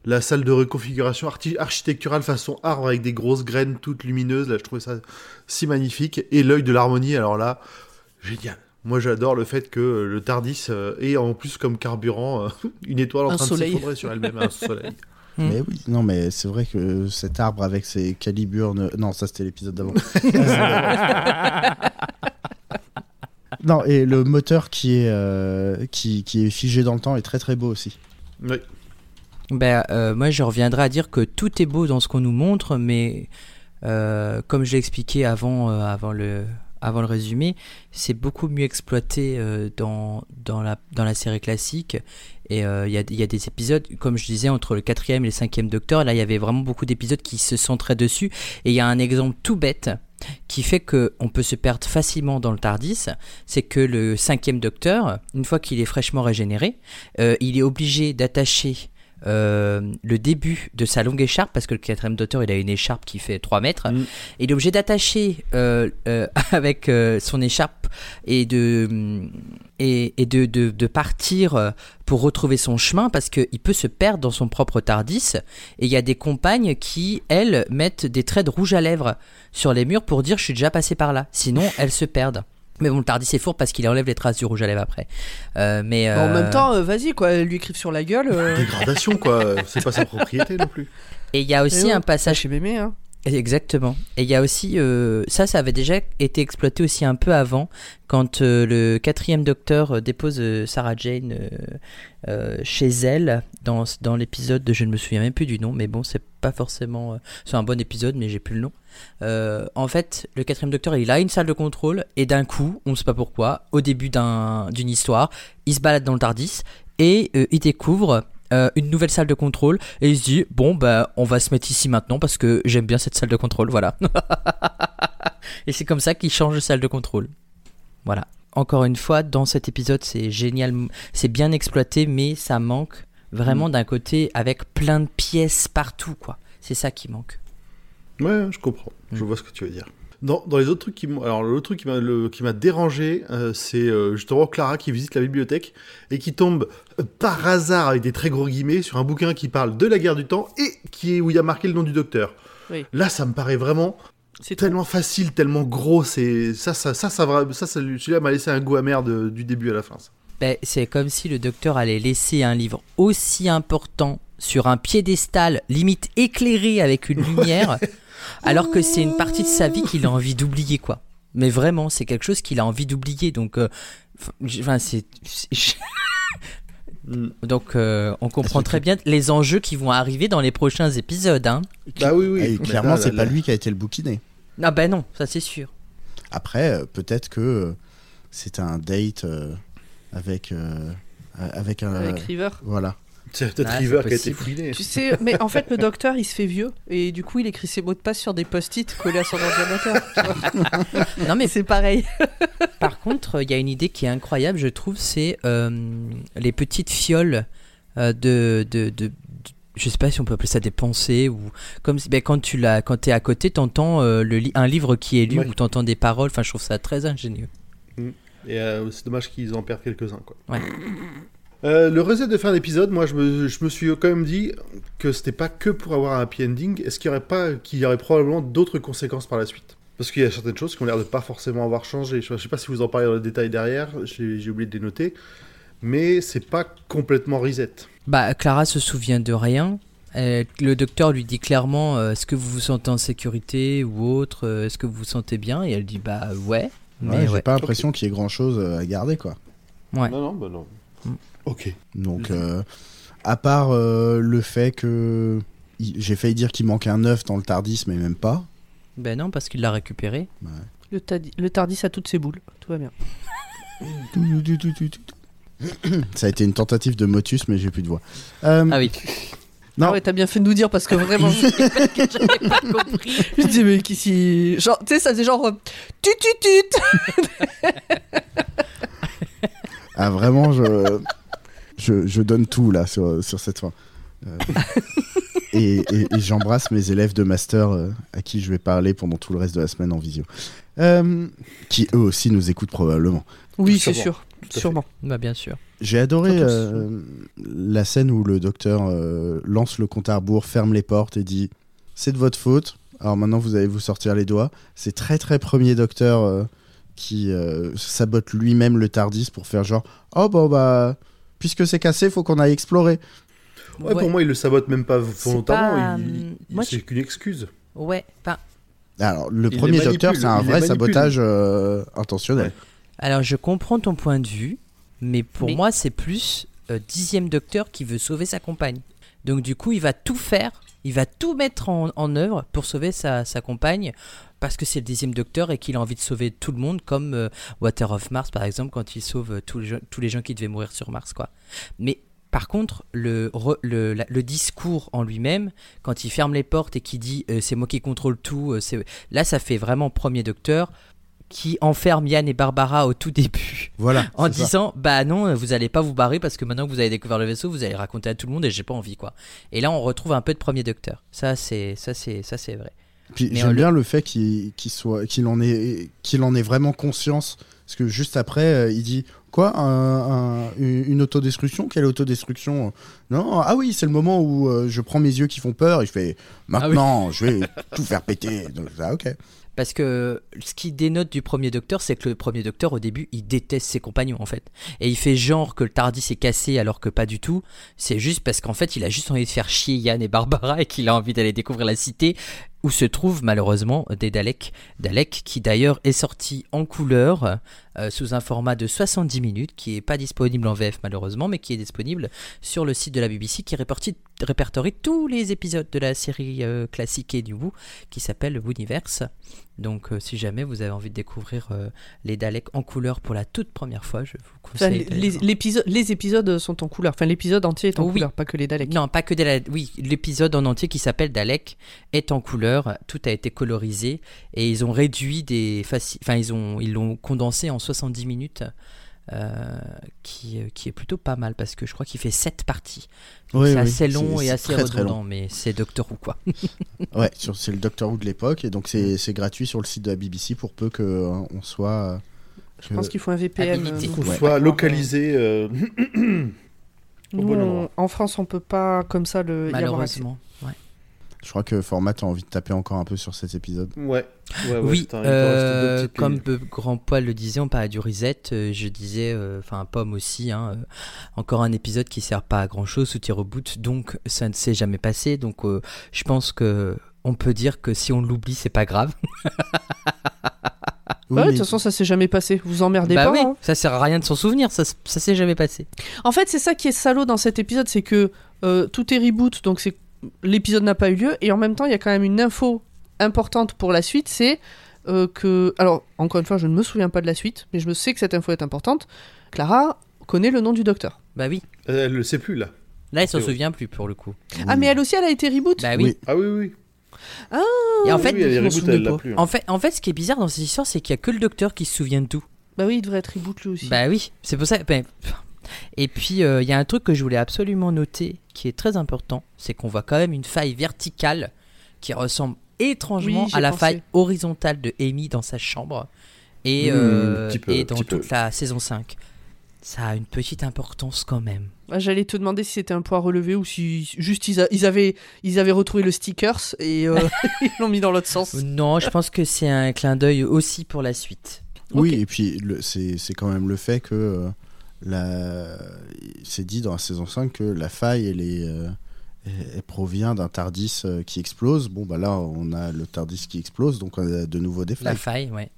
La salle de reconfiguration archi- architecturale façon arbre avec des grosses graines toutes lumineuses, là je trouvais ça si magnifique. Et l'œil de l'harmonie, alors là, génial. Moi j'adore le fait que le TARDIS ait en plus comme carburant <laughs> une étoile en Un train soleil. de s'effondrer sur elle-même, un soleil. <laughs> Mm. Mais oui, non, mais c'est vrai que cet arbre avec ses caliburnes. Non, ça c'était l'épisode d'avant. <laughs> non, et le moteur qui est, euh, qui, qui est figé dans le temps est très très beau aussi. Oui. Ben, euh, moi, je reviendrai à dire que tout est beau dans ce qu'on nous montre, mais euh, comme je l'ai expliqué avant, euh, avant, le, avant le résumé, c'est beaucoup mieux exploité euh, dans, dans, la, dans la série classique. Et euh, il y, a, des épisodes, comme je disais, entre le quatrième et le cinquième Docteur, là, il y avait vraiment beaucoup d'épisodes qui se centraient dessus. Et il y a un exemple tout bête qui fait que on peut se perdre facilement dans le Tardis, c'est que le cinquième Docteur, une fois qu'il est fraîchement régénéré, euh, il est obligé d'attacher euh, le début de sa longue écharpe, parce que le quatrième docteur il a une écharpe qui fait 3 mètres, Mm. il est obligé d'attacher euh, euh, <laughs> avec son écharpe et de, et, et de, de, de partir pour retrouver son chemin, parce qu'il peut se perdre dans son propre Tardis, et il y a des compagnes qui, elles, mettent des traits de rouge à lèvres sur les murs pour dire je suis déjà passé par là, sinon elles se perdent. Mais bon, le Tardis est fourbe parce qu'il enlève les traces du rouge à lèvres après. Euh, mais En euh, même temps, euh, vas-y quoi, lui écrivent sur la gueule. euh, Dégradation quoi, c'est pas sa propriété non plus. et il y a aussi un passage chez Mémé hein. Exactement. Et il y a aussi, euh, ça, ça avait déjà été exploité aussi un peu avant, quand euh, le quatrième docteur euh, dépose Sarah Jane chez elle, dans, dans l'épisode de, je ne me souviens même plus du nom, mais bon, c'est pas forcément, c'est un bon épisode, mais j'ai plus le nom. En fait, le quatrième docteur, il a une salle de contrôle, et d'un coup, on ne sait pas pourquoi, au début d'un, d'une histoire, il se balade dans le Tardis, et il découvre euh, une nouvelle salle de contrôle et il se dit bon bah on va se mettre ici maintenant parce que j'aime bien cette salle de contrôle voilà <laughs> et c'est comme ça qu'il change de salle de contrôle voilà encore une fois dans cet épisode c'est génial c'est bien exploité mais ça manque vraiment d'un côté avec plein de pièces partout quoi c'est ça qui manque Ouais, je comprends. Je Mm. vois ce que tu veux dire. Dans, dans les autres trucs qui m'ont. Alors, l'autre truc qui m'a le- qui m'a dérangé, euh, c'est euh, justement Clara qui visite la bibliothèque et qui tombe euh, par hasard, avec des très gros guillemets, sur un bouquin qui parle de la guerre du temps et qui est, où il y a marqué le nom du docteur. Oui. Là, ça me paraît vraiment C'est tellement facile, tellement gros. C'est ça, ça, ça, ça, va- ça, ça, celui-là m'a laissé un goût amer de- du début à la fin. ça. Ben, c'est comme si le docteur allait laisser un livre aussi important sur un piédestal, limite éclairé avec une lumière, <laughs> alors que c'est une partie de sa vie qu'il a envie d'oublier, quoi. Mais vraiment, c'est quelque chose qu'il a envie d'oublier. Donc, euh, enfin, c'est. Mm. <laughs> Donc, euh, on comprend très bien les enjeux qui vont arriver dans les prochains épisodes. Hein. Bah oui, oui. Et Mais clairement, c'est pas lui qui a été le bouquiné. Ah ben non, ça c'est sûr. Après, euh, peut-être que c'est un date euh, avec, euh, avec un. Avec River. Voilà. C'est peut-être Ah, River qui a été fouiné. Tu sais, mais en fait, le docteur, il se fait vieux et du coup, il écrit ses mots de passe sur des post-it collés à son ordinateur. Non mais c'est pareil. Par contre, il y a une idée qui est incroyable, je trouve, c'est euh, les petites fioles euh, de, de, de, de- je sais pas si on peut appeler ça des pensées ou comme si- ben, quand tu l'as, quand t'es à côté, t'entends euh, le li- un livre qui est lu Ouais. ou t'entends des paroles. Enfin, je trouve ça très ingénieux. Et euh, c'est dommage qu'ils en perdent quelques-uns. Quoi. Ouais. Euh, le recette de fin d'épisode, moi je me, je me suis quand même dit que c'était pas que pour avoir un happy ending. Est-ce qu'il y aurait pas, qu'il y aurait probablement d'autres conséquences par la suite? Parce qu'il y a certaines choses qui ont l'air de pas forcément avoir changé. Je, je sais pas si vous en parlez dans le détail derrière, j'ai oublié de les noter. Mais c'est pas complètement reset. Bah, Clara se souvient de rien. Euh, le docteur lui dit clairement euh, est-ce que vous vous sentez en sécurité ou autre euh, Est-ce que vous vous sentez bien? Et elle dit bah ouais. Mais Ouais, J'ai ouais. pas l'impression qu'il y ait grand chose à garder, quoi. Ouais. Non, non, bah non. Mm. Ok. Donc, euh, à part euh, le fait que. J'ai failli dire qu'il manquait un œuf dans le Tardis, mais même pas. Ben non, parce qu'il l'a récupéré. Le, tadi- le Tardis a toutes ses boules. Tout va bien. Ça a été une tentative de motus, mais j'ai plus de voix. Euh, Ah oui. Non. Ah ouais, t'as bien fait de nous dire parce que vraiment, je, J'avais pas compris. je dis, mais qu'ici. Genre, tu sais, ça faisait genre. euh, Tut tut tut Ah, vraiment, je, je, je donne tout là sur, sur cette fin. Euh, <laughs> et et- et j'embrasse mes élèves de master euh, à qui je vais parler pendant tout le reste de la semaine en visio. Euh, qui eux aussi nous écoutent probablement. Oui, c'est sûr. Sûrement. Bah bien sûr. J'ai adoré euh, la scène où le docteur euh, lance le compte à rebours, ferme les portes et dit C'est de votre faute. Alors maintenant vous allez vous sortir les doigts. C'est très très premier docteur euh, qui euh, sabote lui-même le Tardis pour faire genre Oh bon bah puisque c'est cassé, faut qu'on aille explorer. Ouais, pour moi, il le sabote même pas volontairement. pas, il- euh, c'est je- qu'une excuse. Ouais, enfin, Alors le Il premier docteur, c'est un il vrai sabotage euh, intentionnel. Ouais. alors je comprends ton point de vue, mais pour Mais- moi c'est plus euh, dixième docteur qui veut sauver sa compagne. Donc du coup il va tout faire, il va tout mettre en, œuvre pour sauver sa, compagne, parce que c'est le dixième docteur et qu'il a envie de sauver tout le monde, comme euh, Water of Mars par exemple, quand il sauve euh, tous les, gens, qui devaient mourir sur Mars. quoi. Mais par contre, le, discours en lui-même, quand il ferme les portes et qu'il dit euh, c'est moi qui contrôle tout, là ça fait vraiment premier docteur qui enferme Yann et Barbara au tout début. Voilà. en ça. disant bah non vous allez pas vous barrer parce que maintenant que vous avez découvert le vaisseau vous allez raconter à tout le monde et j'ai pas envie quoi. Et là on retrouve un peu de premier docteur. Ça c'est ça c'est ça c'est vrai. Puis j'aime bien le fait qu'il soit qu'il en ait qu'il en ait vraiment conscience parce que juste après euh, il dit quoi un- un- une autodestruction? Quelle autodestruction? Non ah oui c'est le moment où euh, je prends mes yeux qui font peur et je fais maintenant je vais tout faire péter. Donc, ah, ok parce que ce qui dénote du premier docteur c'est que le premier docteur au début il déteste ses compagnons en fait et il fait genre que le Tardis est cassé alors que pas du tout c'est juste parce qu'en fait il a juste envie de faire chier Yann et Barbara et qu'il a envie d'aller découvrir la cité où se trouvent malheureusement des Daleks. Daleks qui d'ailleurs est sorti en couleur euh, sous un format de 70 minutes qui est pas disponible en VF malheureusement mais qui est disponible sur le site de la BBC qui répertorie, répertorie tous les épisodes de la série euh, classique et du Who qui s'appelle Wooniverse. Donc euh, si jamais vous avez envie de découvrir euh, les Daleks en couleur pour la toute première fois, je vous conseille. les, les- épisodes sont en couleur. Enfin, l'épisode entier est en Oui. couleur, pas que les Daleks. Non, pas que des Daleks. Oui, l'épisode en entier qui s'appelle Dalek est en couleur. Tout a été colorisé et ils ont réduit des Enfin, ils ont ils l'ont condensé en 70 minutes. euh, qui, euh, qui est plutôt pas mal parce que je crois qu'il fait 7 parties. Oui, c'est oui, assez long c'est- et assez très, très redondant, mais c'est Doctor Who quoi. <laughs> ouais sur- c'est le Doctor Who de l'époque et donc c'est c'est gratuit sur le site de la BBC pour peu que euh, soit euh, Je pense qu'il faut un VPN. Euh, Qu'on Ouais. soit localisé. euh, <clears throat> au Nous, bon on- en France, on peut pas comme ça le y avoir accès. Malheureusement. Ouais. Je crois que Format a envie de taper encore un peu sur cet épisode. Ouais. ouais, ouais, oui, euh, comme Grand Poil le disait, on parlait du reset. euh, je disais, euh, enfin, Pomme aussi, hein, euh, encore un épisode qui sert pas à grand chose sous tes reboots, donc ça ne s'est jamais passé. Donc euh, je pense que on peut dire que si on l'oublie, c'est pas grave. <laughs> Oui, Ouais, de toute façon, ça s'est jamais passé. Vous emmerdez bah pas. oui, hein. ça sert à rien de s'en souvenir, ça, ça s'est jamais passé. En fait, c'est ça qui est salaud dans cet épisode, c'est que euh, tout est reboot, donc c'est l'épisode n'a pas eu lieu, et en même temps, il y a quand même une info importante pour la suite, c'est euh, que, alors encore une fois, je ne me souviens pas de la suite, mais je me sais que cette info est importante. Clara connaît le nom du docteur. Bah oui. Elle le sait plus là. Là, il s'en souvient plus pour le coup. Ah, mais elle aussi, elle a été reboot. Bah oui. Oui. Ah oui, oui. Et en fait, oui, elle reboot, elle plus. hein. en fait, en fait, ce qui est bizarre dans cette histoire, c'est qu'il y a que le docteur qui se souvient de tout. Bah oui, il devrait être reboot lui aussi. Bah oui, c'est pour ça. ben, et puis, euh, il y a un truc que je voulais absolument noter qui est très important c'est qu'on voit quand même une faille verticale qui ressemble étrangement Oui, à la pensé. faille horizontale de Amy dans sa chambre et, Mmh, euh, peu, et dans peu. toute la saison 5. Ça a une petite importance quand même. Ah, J'allais te demander si c'était un poids relevé ou si juste ils, a- ils avaient, ils avaient retrouvé le stickers et euh, <laughs> <laughs> ils l'ont mis dans l'autre sens. Non, je pense que c'est un clin d'œil aussi pour la suite. Oui, et puis c'est c'est quand même le fait que euh, la... c'est dit dans la saison 5 que la faille, elle, est, euh, elle, provient d'un Tardis euh, qui explose. Bon, bah là, on a le Tardis qui explose, donc on a de nouveau des La failles. faille, ouais.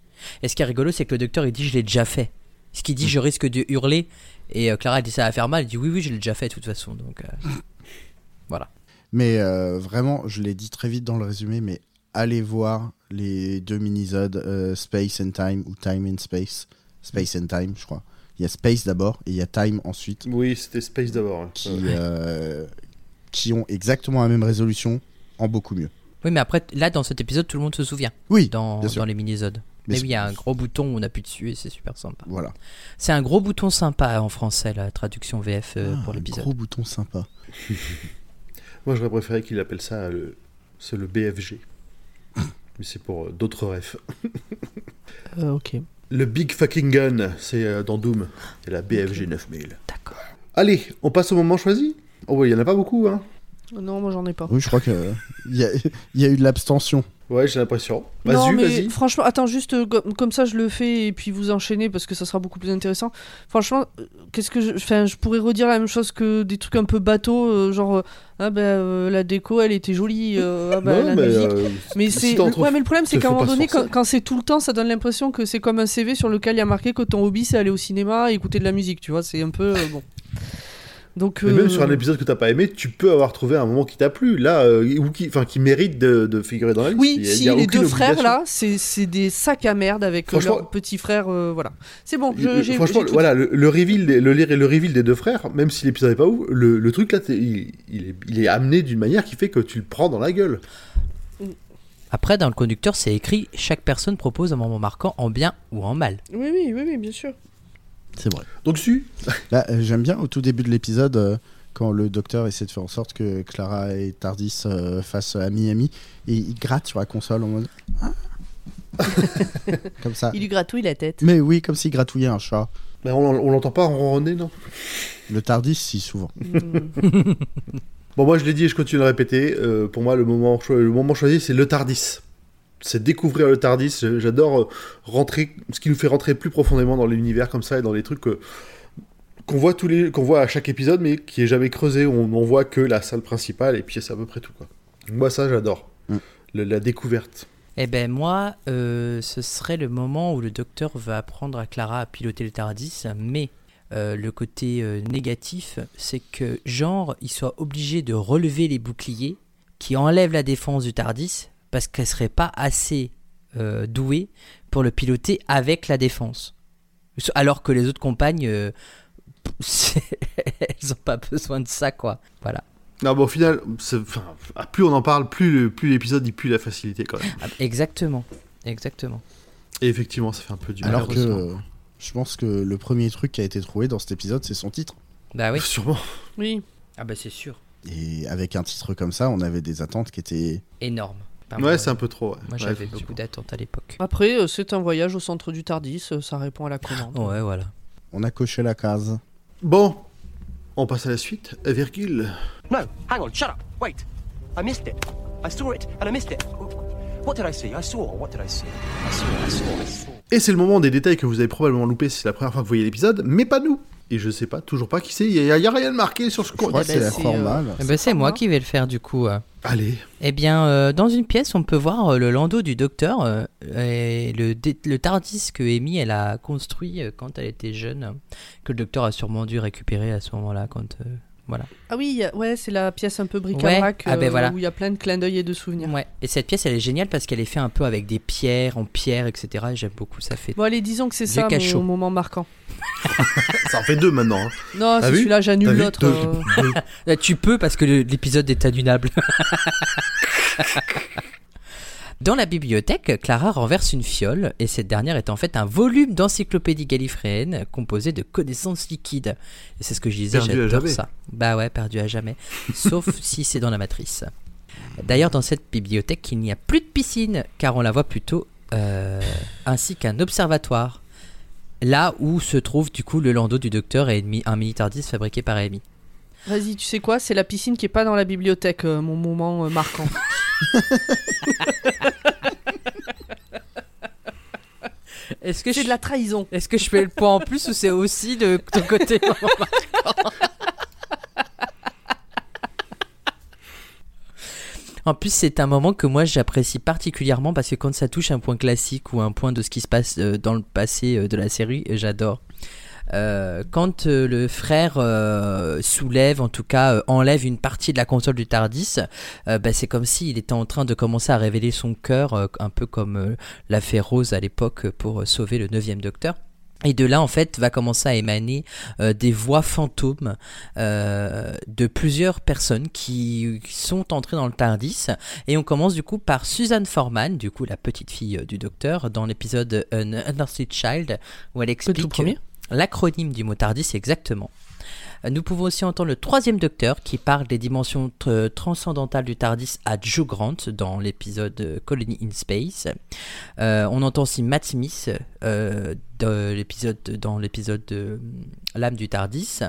Et ce qui est rigolo, c'est que le docteur il dit je l'ai déjà fait. Ce qu'il dit je risque de hurler et euh, Clara elle dit ça va faire mal. Elle dit oui oui je l'ai déjà fait de toute façon donc. euh, <laughs> voilà. Mais vraiment, je l'ai dit très vite dans le résumé, mais allez voir les deux minisodes Space and Time ou Time and Space. Space and Time, je crois. Il y a Space d'abord et il y a Time ensuite, Oui, c'était Space d'abord. hein. qui, Ouais. euh, qui ont exactement la même résolution en beaucoup mieux. Oui mais après là dans cet épisode tout le monde se souvient Oui, dans, bien sûr. dans les minisodes. Mais oui il y a un gros bouton où on appuie dessus et c'est super sympa. voilà. C'est un gros bouton sympa en français la traduction VF euh, Ah, pour un l'épisode. gros bouton sympa. <laughs> Moi, j'aurais préféré qu'il appelle ça le, c'est le BFG. <laughs> Mais c'est pour euh, d'autres refs. Euh, ok. Le Big Fucking Gun, c'est euh, dans Doom. C'est la BFG 9000. D'accord. Allez, on passe au moment choisi Oh ouais, il y en a pas beaucoup, hein Non, moi j'en ai pas. Oui, je crois que euh, y, a- y a eu de l'abstention. Ouais, j'ai l'impression. non, Vas-y, vas-y. franchement, attends, juste euh, comme, ça je le fais et puis vous enchaînez parce que ça sera beaucoup plus intéressant. Franchement, euh, qu'est-ce que je. Enfin, je pourrais redire la même chose que des trucs un peu bateaux, euh, genre, ah bah euh, la déco elle était jolie, euh, ah bah Ouais, la mais, musique. Mais si c'est ouais, mais le problème c'est qu'à un moment donné quand, quand c'est tout le temps ça donne l'impression que c'est comme un CV sur lequel il y a marqué que ton hobby c'est aller au cinéma et écouter de la musique tu vois c'est un peu bon donc Mais même euh, sur un épisode que t'as pas aimé, tu peux avoir trouvé un moment qui t'a plu, là, euh, ou qui, enfin, qui mérite de, de figurer dans la liste. oui Il y a- si il y a les deux frères obligation. là c'est c'est des sacs à merde avec euh, leur petit frère euh, voilà c'est bon je- Franchement, j'ai tout voilà, le, le reveal, des, le, le reveal des deux frères, même si l'épisode est pas ouf, le, le truc là, il, il est, il est amené d'une manière qui fait que tu le prends dans la gueule. Après dans le conducteur c'est écrit chaque personne propose un moment marquant en bien ou en mal. oui oui oui oui bien sûr C'est vrai. Donc, su, Là, euh, j'aime bien au tout début de l'épisode euh, quand le docteur essaie de faire en sorte que Clara et Tardis euh, fassent ami-ami et il gratte sur la console en mode. Ah. <laughs> comme ça. il lui gratouille la tête Mais oui, comme s'il gratouillait un chat. ben, on, on l'entend pas ronronner, non? Le Tardis, si, souvent. Mm. <laughs> Bon, moi je l'ai dit et je continue de le répéter. euh, pour moi, le moment, cho- le moment choisi, c'est le Tardis. C'est découvrir le Tardis. J'adore euh, rentrer, ce qui nous fait rentrer plus profondément dans l'univers comme ça et dans les trucs que- qu'on voit tous les, qu'on voit à chaque épisode, mais qui est jamais creusé. On, on voit que la salle principale et puis c'est à peu près tout quoi. Moi ça j'adore. Mm. La découverte. Eh ben moi, euh, ce serait le moment où le docteur va apprendre à Clara à piloter le Tardis, mais euh, le côté euh, négatif, c'est que genre, il soit obligé de relever les boucliers qui enlèvent la défense du Tardis parce qu'elle serait pas assez euh, douée pour le piloter avec la défense. Alors que les autres compagnes, euh, <laughs> elles ont pas besoin de ça, quoi. Voilà. Non, mais au final, enfin, ah, plus on en parle, plus le- plus l'épisode il pue la facilité quand même. Ah, Exactement. Exactement. Et effectivement, ça fait un peu du mal. Alors que euh, je pense que le premier truc qui a été trouvé dans cet épisode, c'est son titre. Bah oui. <laughs> Sûrement. oui Ah bah c'est sûr. Et avec un titre comme ça, on avait des attentes qui étaient. Énorme. Enfin, Ouais, c'est un peu trop. ouais. Moi j'avais beaucoup d'attentes à l'époque. après euh, c'est un voyage au centre du Tardis euh, ça répond à la commande Ouais, voilà. On a coché la case. Bon, on passe à la suite. Virgule. No, hang on, shut up. Wait. I missed it. I saw it and I missed it. What did I see? I saw. What did I see? I saw. I saw. I saw. Et c'est le moment des détails que vous avez probablement loupé si c'est la première fois que vous voyez l'épisode, mais pas nous. Et je sais pas, toujours pas qui c'est, il y, a- y a rien de marqué sur ce compte. c'est la c'est, formale. Eh ben, c'est moi qui vais le faire du coup. euh. Eh bien, euh, dans une pièce, on peut voir euh, le landau du docteur euh, et le, Tardis que Amy a construit quand elle était jeune, que le docteur a sûrement dû récupérer à ce moment-là. Quand voilà. Ah oui, ouais, c'est la pièce un peu bric-à-brac Ouais. Ah ben euh, voilà. où il y a plein de clins d'œil et de souvenirs. Ouais. Et cette pièce, elle est géniale parce qu'elle est faite un peu avec des pierres en pierre, etc. Et j'aime beaucoup. Ça fait. Bon, allez, disons que c'est ça mon moment marquant. Ça en fait deux maintenant. hein. Non, c'est celui-là, j'annule l'autre. Euh. <laughs> Tu peux parce que l'épisode est annulable. <laughs> Dans la bibliothèque, Clara renverse une fiole et cette dernière est en fait un volume d'encyclopédie gallifréenne composé de connaissances liquides. Et c'est ce que je disais, j'adore ça. Bah ouais, perdu à jamais. Sauf <laughs> si c'est dans la matrice. D'ailleurs, dans cette bibliothèque, il n'y a plus de piscine car on la voit plutôt euh, ainsi qu'un observatoire. Là où se trouve du coup le landau du docteur et un mini TARDIS fabriqué par Amy. Vas-y, tu sais quoi? C'est la piscine qui est pas dans la bibliothèque, euh, mon moment euh, marquant. <laughs> <laughs> Est-ce que c'est je... de la trahison. Est-ce que je fais le point en plus ou c'est aussi de ton côté <laughs> En plus, c'est un moment que moi j'apprécie particulièrement parce que quand ça touche un point classique ou un point de ce qui se passe euh, dans le passé euh, de la série, euh, j'adore. Euh, quand euh, le frère euh, soulève, en tout cas euh, enlève une partie de la console du Tardis, euh, bah, c'est comme s'il était en train de commencer à révéler son cœur, euh, un peu comme euh, l'a fait Rose à l'époque pour sauver le 9 Docteur. Et de là, en fait, va commencer à émaner euh, des voix fantômes euh, de plusieurs personnes qui sont entrées dans le Tardis. Et on commence du coup par Suzanne Forman, du coup la petite fille euh, du docteur, dans l'épisode An Understood Child, où elle explique premier l'acronyme du mot Tardis exactement. Euh, Nous pouvons aussi entendre le troisième docteur qui parle des dimensions tr- transcendantales du Tardis à Joe Grant dans l'épisode euh, Colony in Space. Euh, on entend aussi Matt Smith euh, de l'épisode, dans l'épisode de euh, L'âme du Tardis.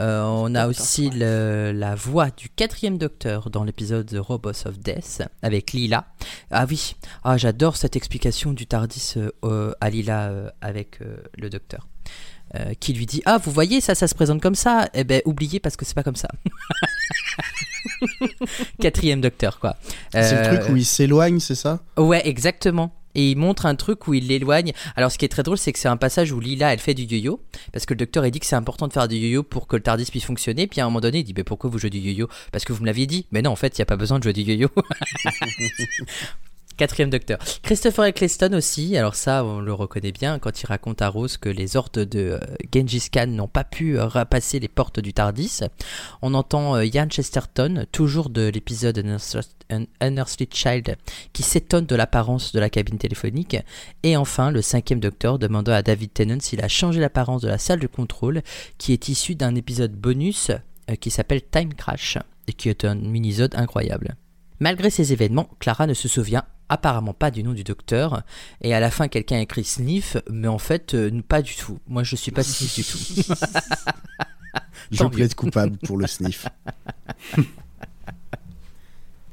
Euh, on a aussi le- la voix du quatrième docteur dans l'épisode The Robots of Death avec Lila. Ah oui, ah, j'adore cette explication du Tardis euh, euh, à Lila euh, avec euh, le docteur. Euh, qui lui dit Ah, vous voyez, ça, ça se présente comme ça. Eh ben, oubliez parce que c'est pas comme ça. <laughs> Quatrième docteur, quoi. C'est le Euh, truc où il s'éloigne, c'est ça? Ouais, exactement. Et il montre un truc où il l'éloigne. Alors, ce qui est très drôle, c'est que c'est un passage où Lila, elle fait du yo-yo. Parce que le docteur, il dit que c'est important de faire du yo-yo pour que le TARDIS puisse fonctionner. Puis à un moment donné, il dit Mais pourquoi vous jouez du yo-yo? Parce que vous me l'aviez dit. Mais non, en fait, il n'y a pas besoin de jouer du yo-yo. <laughs> Quatrième docteur. Christopher Eccleston aussi, alors ça on le reconnaît bien quand il raconte à Rose que les ordres de euh, Genghis Khan n'ont pas pu euh, repasser les portes du Tardis. On entend euh, Ian Chesterton, toujours de l'épisode Unearthly- Un Unearthly Child, qui s'étonne de l'apparence de la cabine téléphonique. Et enfin, le cinquième docteur demandant à David Tennant s'il a changé l'apparence de la salle de contrôle, qui est issu d'un épisode bonus qui s'appelle Time Crash, et qui est un mini-sode incroyable. Malgré ces événements, Clara ne se souvient apparemment pas du nom du docteur, et à la fin quelqu'un écrit Sniff, mais en fait euh, pas du tout. Moi je suis pas Sniff du tout. <laughs> Je plaide coupable pour le sniff. <laughs>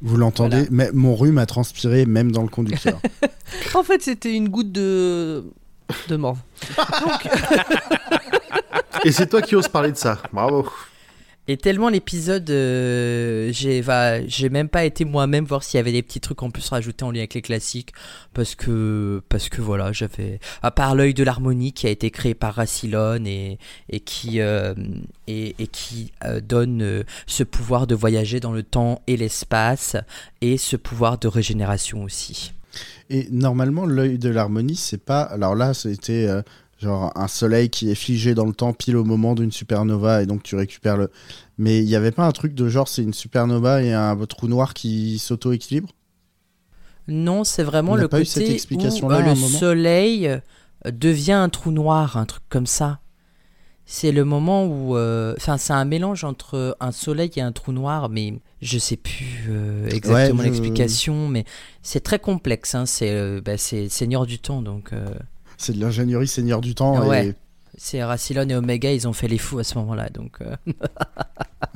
Vous l'entendez mais Mon rhume a transpiré même dans le conducteur. <laughs> En fait, c'était une goutte de de morve. Et c'est toi qui oses parler de ça. Bravo. Et tellement l'épisode, euh, j'ai même pas été moi-même voir s'il y avait des petits trucs en plus rajoutés en lien avec les classiques, parce que parce que voilà, j'avais à part l'œil de l'harmonie qui a été créé par Rassilon et qui euh, euh, donne euh, ce pouvoir de voyager dans le temps et l'espace et ce pouvoir de régénération aussi. Et normalement, l'œil de l'harmonie, c'est pas. Alors là, c'était genre un soleil qui est figé dans le temps pile au moment d'une supernova et donc tu récupères le. Mais il n'y avait pas un truc de genre c'est une supernova et un trou noir qui s'auto-équilibre? Non, c'est vraiment On le pas eu côté cette où explication-là euh, le soleil euh, devient un trou noir, un truc comme ça. C'est le moment où, euh, enfin, c'est un mélange entre un soleil et un trou noir, mais je sais plus euh, exactement Ouais, je- l'explication, mais c'est très complexe. Hein, c'est, bah, Seigneur du Temps, donc. Euh, C'est de l'ingénierie Seigneur du Temps Ouais. et C'est Rassilon et Omega, ils ont fait les fous à ce moment-là. Donc, euh, <laughs>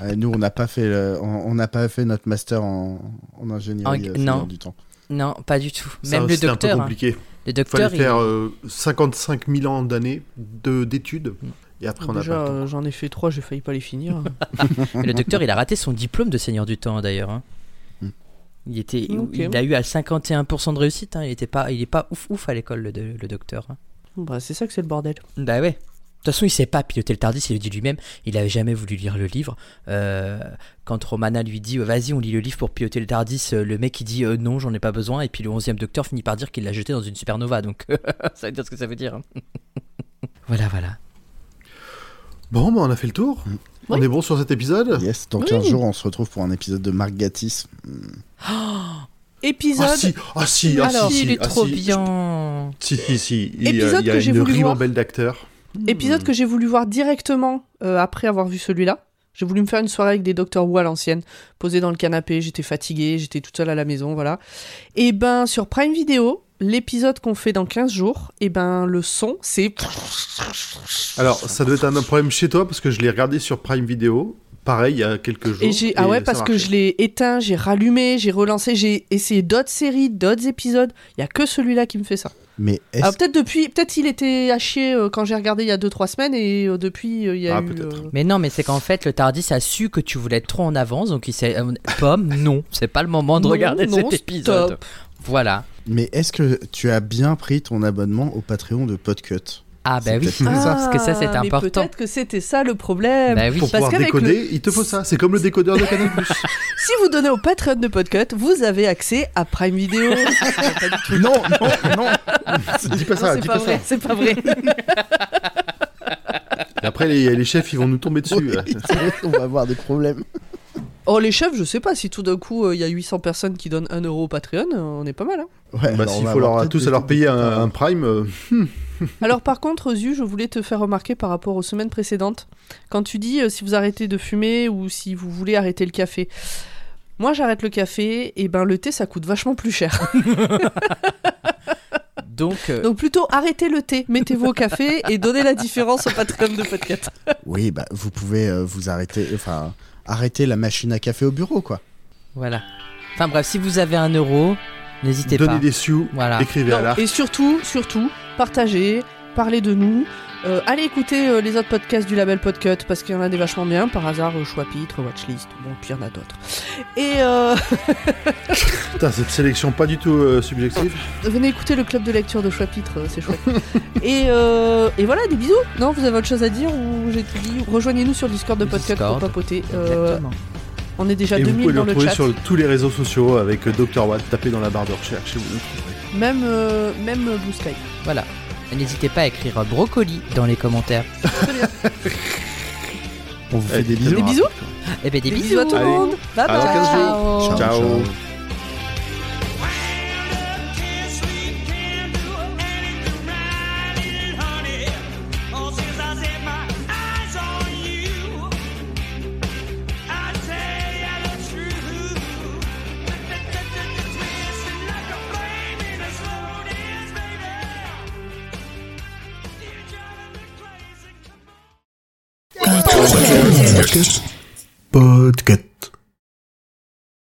Euh, nous, on n'a pas fait, le- on n'a pas fait notre master en, en ingénierie En- euh, Seigneur non. du temps. non, pas du tout. Ça, Même le c'était un peu docteur. hein. compliqué. Le Il docteur, fallait faire il- euh, 55 000 ans d'années de- d'études. Et après, on Déjà, euh, j'en ai fait trois, j'ai failli pas les finir. <laughs> Le docteur, il a raté son diplôme de Seigneur du Temps d'ailleurs. hein. Il était, il a eu à 51% de réussite. hein. Il était pas, il est pas ouf ouf à l'école le, le docteur. hein. bah, c'est ça que c'est le bordel. Bah ouais. De toute façon, il sait pas piloter le Tardis, il le dit lui-même. Il avait jamais voulu lire le livre. Euh, quand Romana lui dit euh, Vas-y, on lit le livre pour piloter le Tardis, euh, le mec il dit euh, Non, j'en ai pas besoin. Et puis le 11e docteur finit par dire qu'il l'a jeté dans une supernova. Donc <laughs> ça veut dire ce que ça veut dire. hein. voilà, voilà. Bon, bah, on a fait le tour. On est bon sur cet épisode Yes, dans Oui. 15 jours, on se retrouve pour un épisode de Marc Gatiss. Épisode. Ah si, ah si, ah Alors, si, il est ah, trop si. bien. Si, si, si. Il y a, Épisode il y a que j'ai une voulu voir. Épisode que j'ai voulu voir directement euh, après avoir vu celui-là. J'ai voulu me faire une soirée avec des Doctor Who à l'ancienne, posé dans le canapé, j'étais fatiguée, j'étais toute seule à la maison, voilà. Et ben sur Prime Video, l'épisode qu'on fait dans 15 jours, et ben le son, c'est Alors, ça doit être un problème chez toi parce que je l'ai regardé sur Prime Video. Pareil, il y a quelques jours. et j'ai ah ouais parce que je l'ai éteint, j'ai rallumé, j'ai relancé, j'ai essayé d'autres séries, d'autres épisodes. Il y a que celui-là qui me fait ça. Mais est-ce Alors peut-être depuis, peut-être il était à chier euh, quand j'ai regardé il y a 2-3 semaines et euh, depuis euh, il y a Ah, eu. peut-être. euh, Mais non, mais c'est qu'en fait, le Tardis a su que tu voulais être trop en avance, donc il s'est. Pomme, <laughs> non, c'est pas le moment de Non, regarder non, cet épisode. Voilà. mais est-ce que tu as bien pris ton abonnement au Patreon de Podcut? Ah, bah oui. Parce que ça, c'est Ah, important. Peut-être que c'était ça le problème. Bah oui. Pour Parce pouvoir décoder, il te faut ça. C'est comme le décodeur de Canal+. <laughs> Si vous donnez au Patreon de Podcut, vous avez accès à Prime Video. <laughs> Non, non, non <laughs> dis pas Non, ça, c'est dis pas pas vrai, ça. c'est pas vrai. Et après, les, les chefs, ils vont nous tomber dessus. Oui, vrai, On va avoir des problèmes. Oh, les chefs, je sais pas, si tout d'un coup euh, il y a 800 personnes qui donnent 1 euro au Patreon, euh, on est pas mal. Hein. Ouais, bah, s'il faut leur, tous des- leur payer un, un Prime, euh, <laughs> Alors, par contre, Zu, je voulais te faire remarquer par rapport aux semaines précédentes, quand tu dis euh, si vous arrêtez de fumer ou si vous voulez arrêter le café. Moi, j'arrête le café, et ben le thé, ça coûte vachement plus cher. <laughs> Donc, euh, Donc, plutôt arrêtez le thé, mettez-vous au café et donnez la différence au Patreon de Podcast. <laughs> Oui, bah vous pouvez euh, vous arrêter, enfin arrêter la machine à café au bureau, quoi. voilà. Enfin bref, si vous avez un euro, n'hésitez donnez pas. des sioux, Voilà. écrivez à l'art. et surtout, surtout, partagez, parlez de nous. Euh, allez écouter euh, les autres podcasts du label Podcut parce qu'il y en a des vachement bien. Par hasard, euh, pitre, watchlist. Bon, puis il y en a d'autres. Et euh, <laughs> Putain, cette sélection pas du tout euh, subjective. venez écouter le club de lecture de choix pitre, euh, c'est chouette. et, euh, et voilà, des bisous. Non, vous avez autre chose à dire ou j'ai tout dit? Rejoignez-nous sur le Discord de Podcut Discord. pour papoter. Euh, Exactement. on est déjà Et vous 2000 pouvez le dans le retrouver chat. sur tous les réseaux sociaux avec Dr. Watt. Tapez dans la barre de recherche et vous le trouverez. Même, euh, même Blue Sky. Voilà. Et n'hésitez pas à écrire brocoli dans les commentaires. <laughs> On vous fait des très bisous. Des bien. bisous Eh ben des Des bisous. bisous à tout le Allez. monde. Bye À dans bye. 15 jours. Ciao, Ciao. Ciao. Podcast.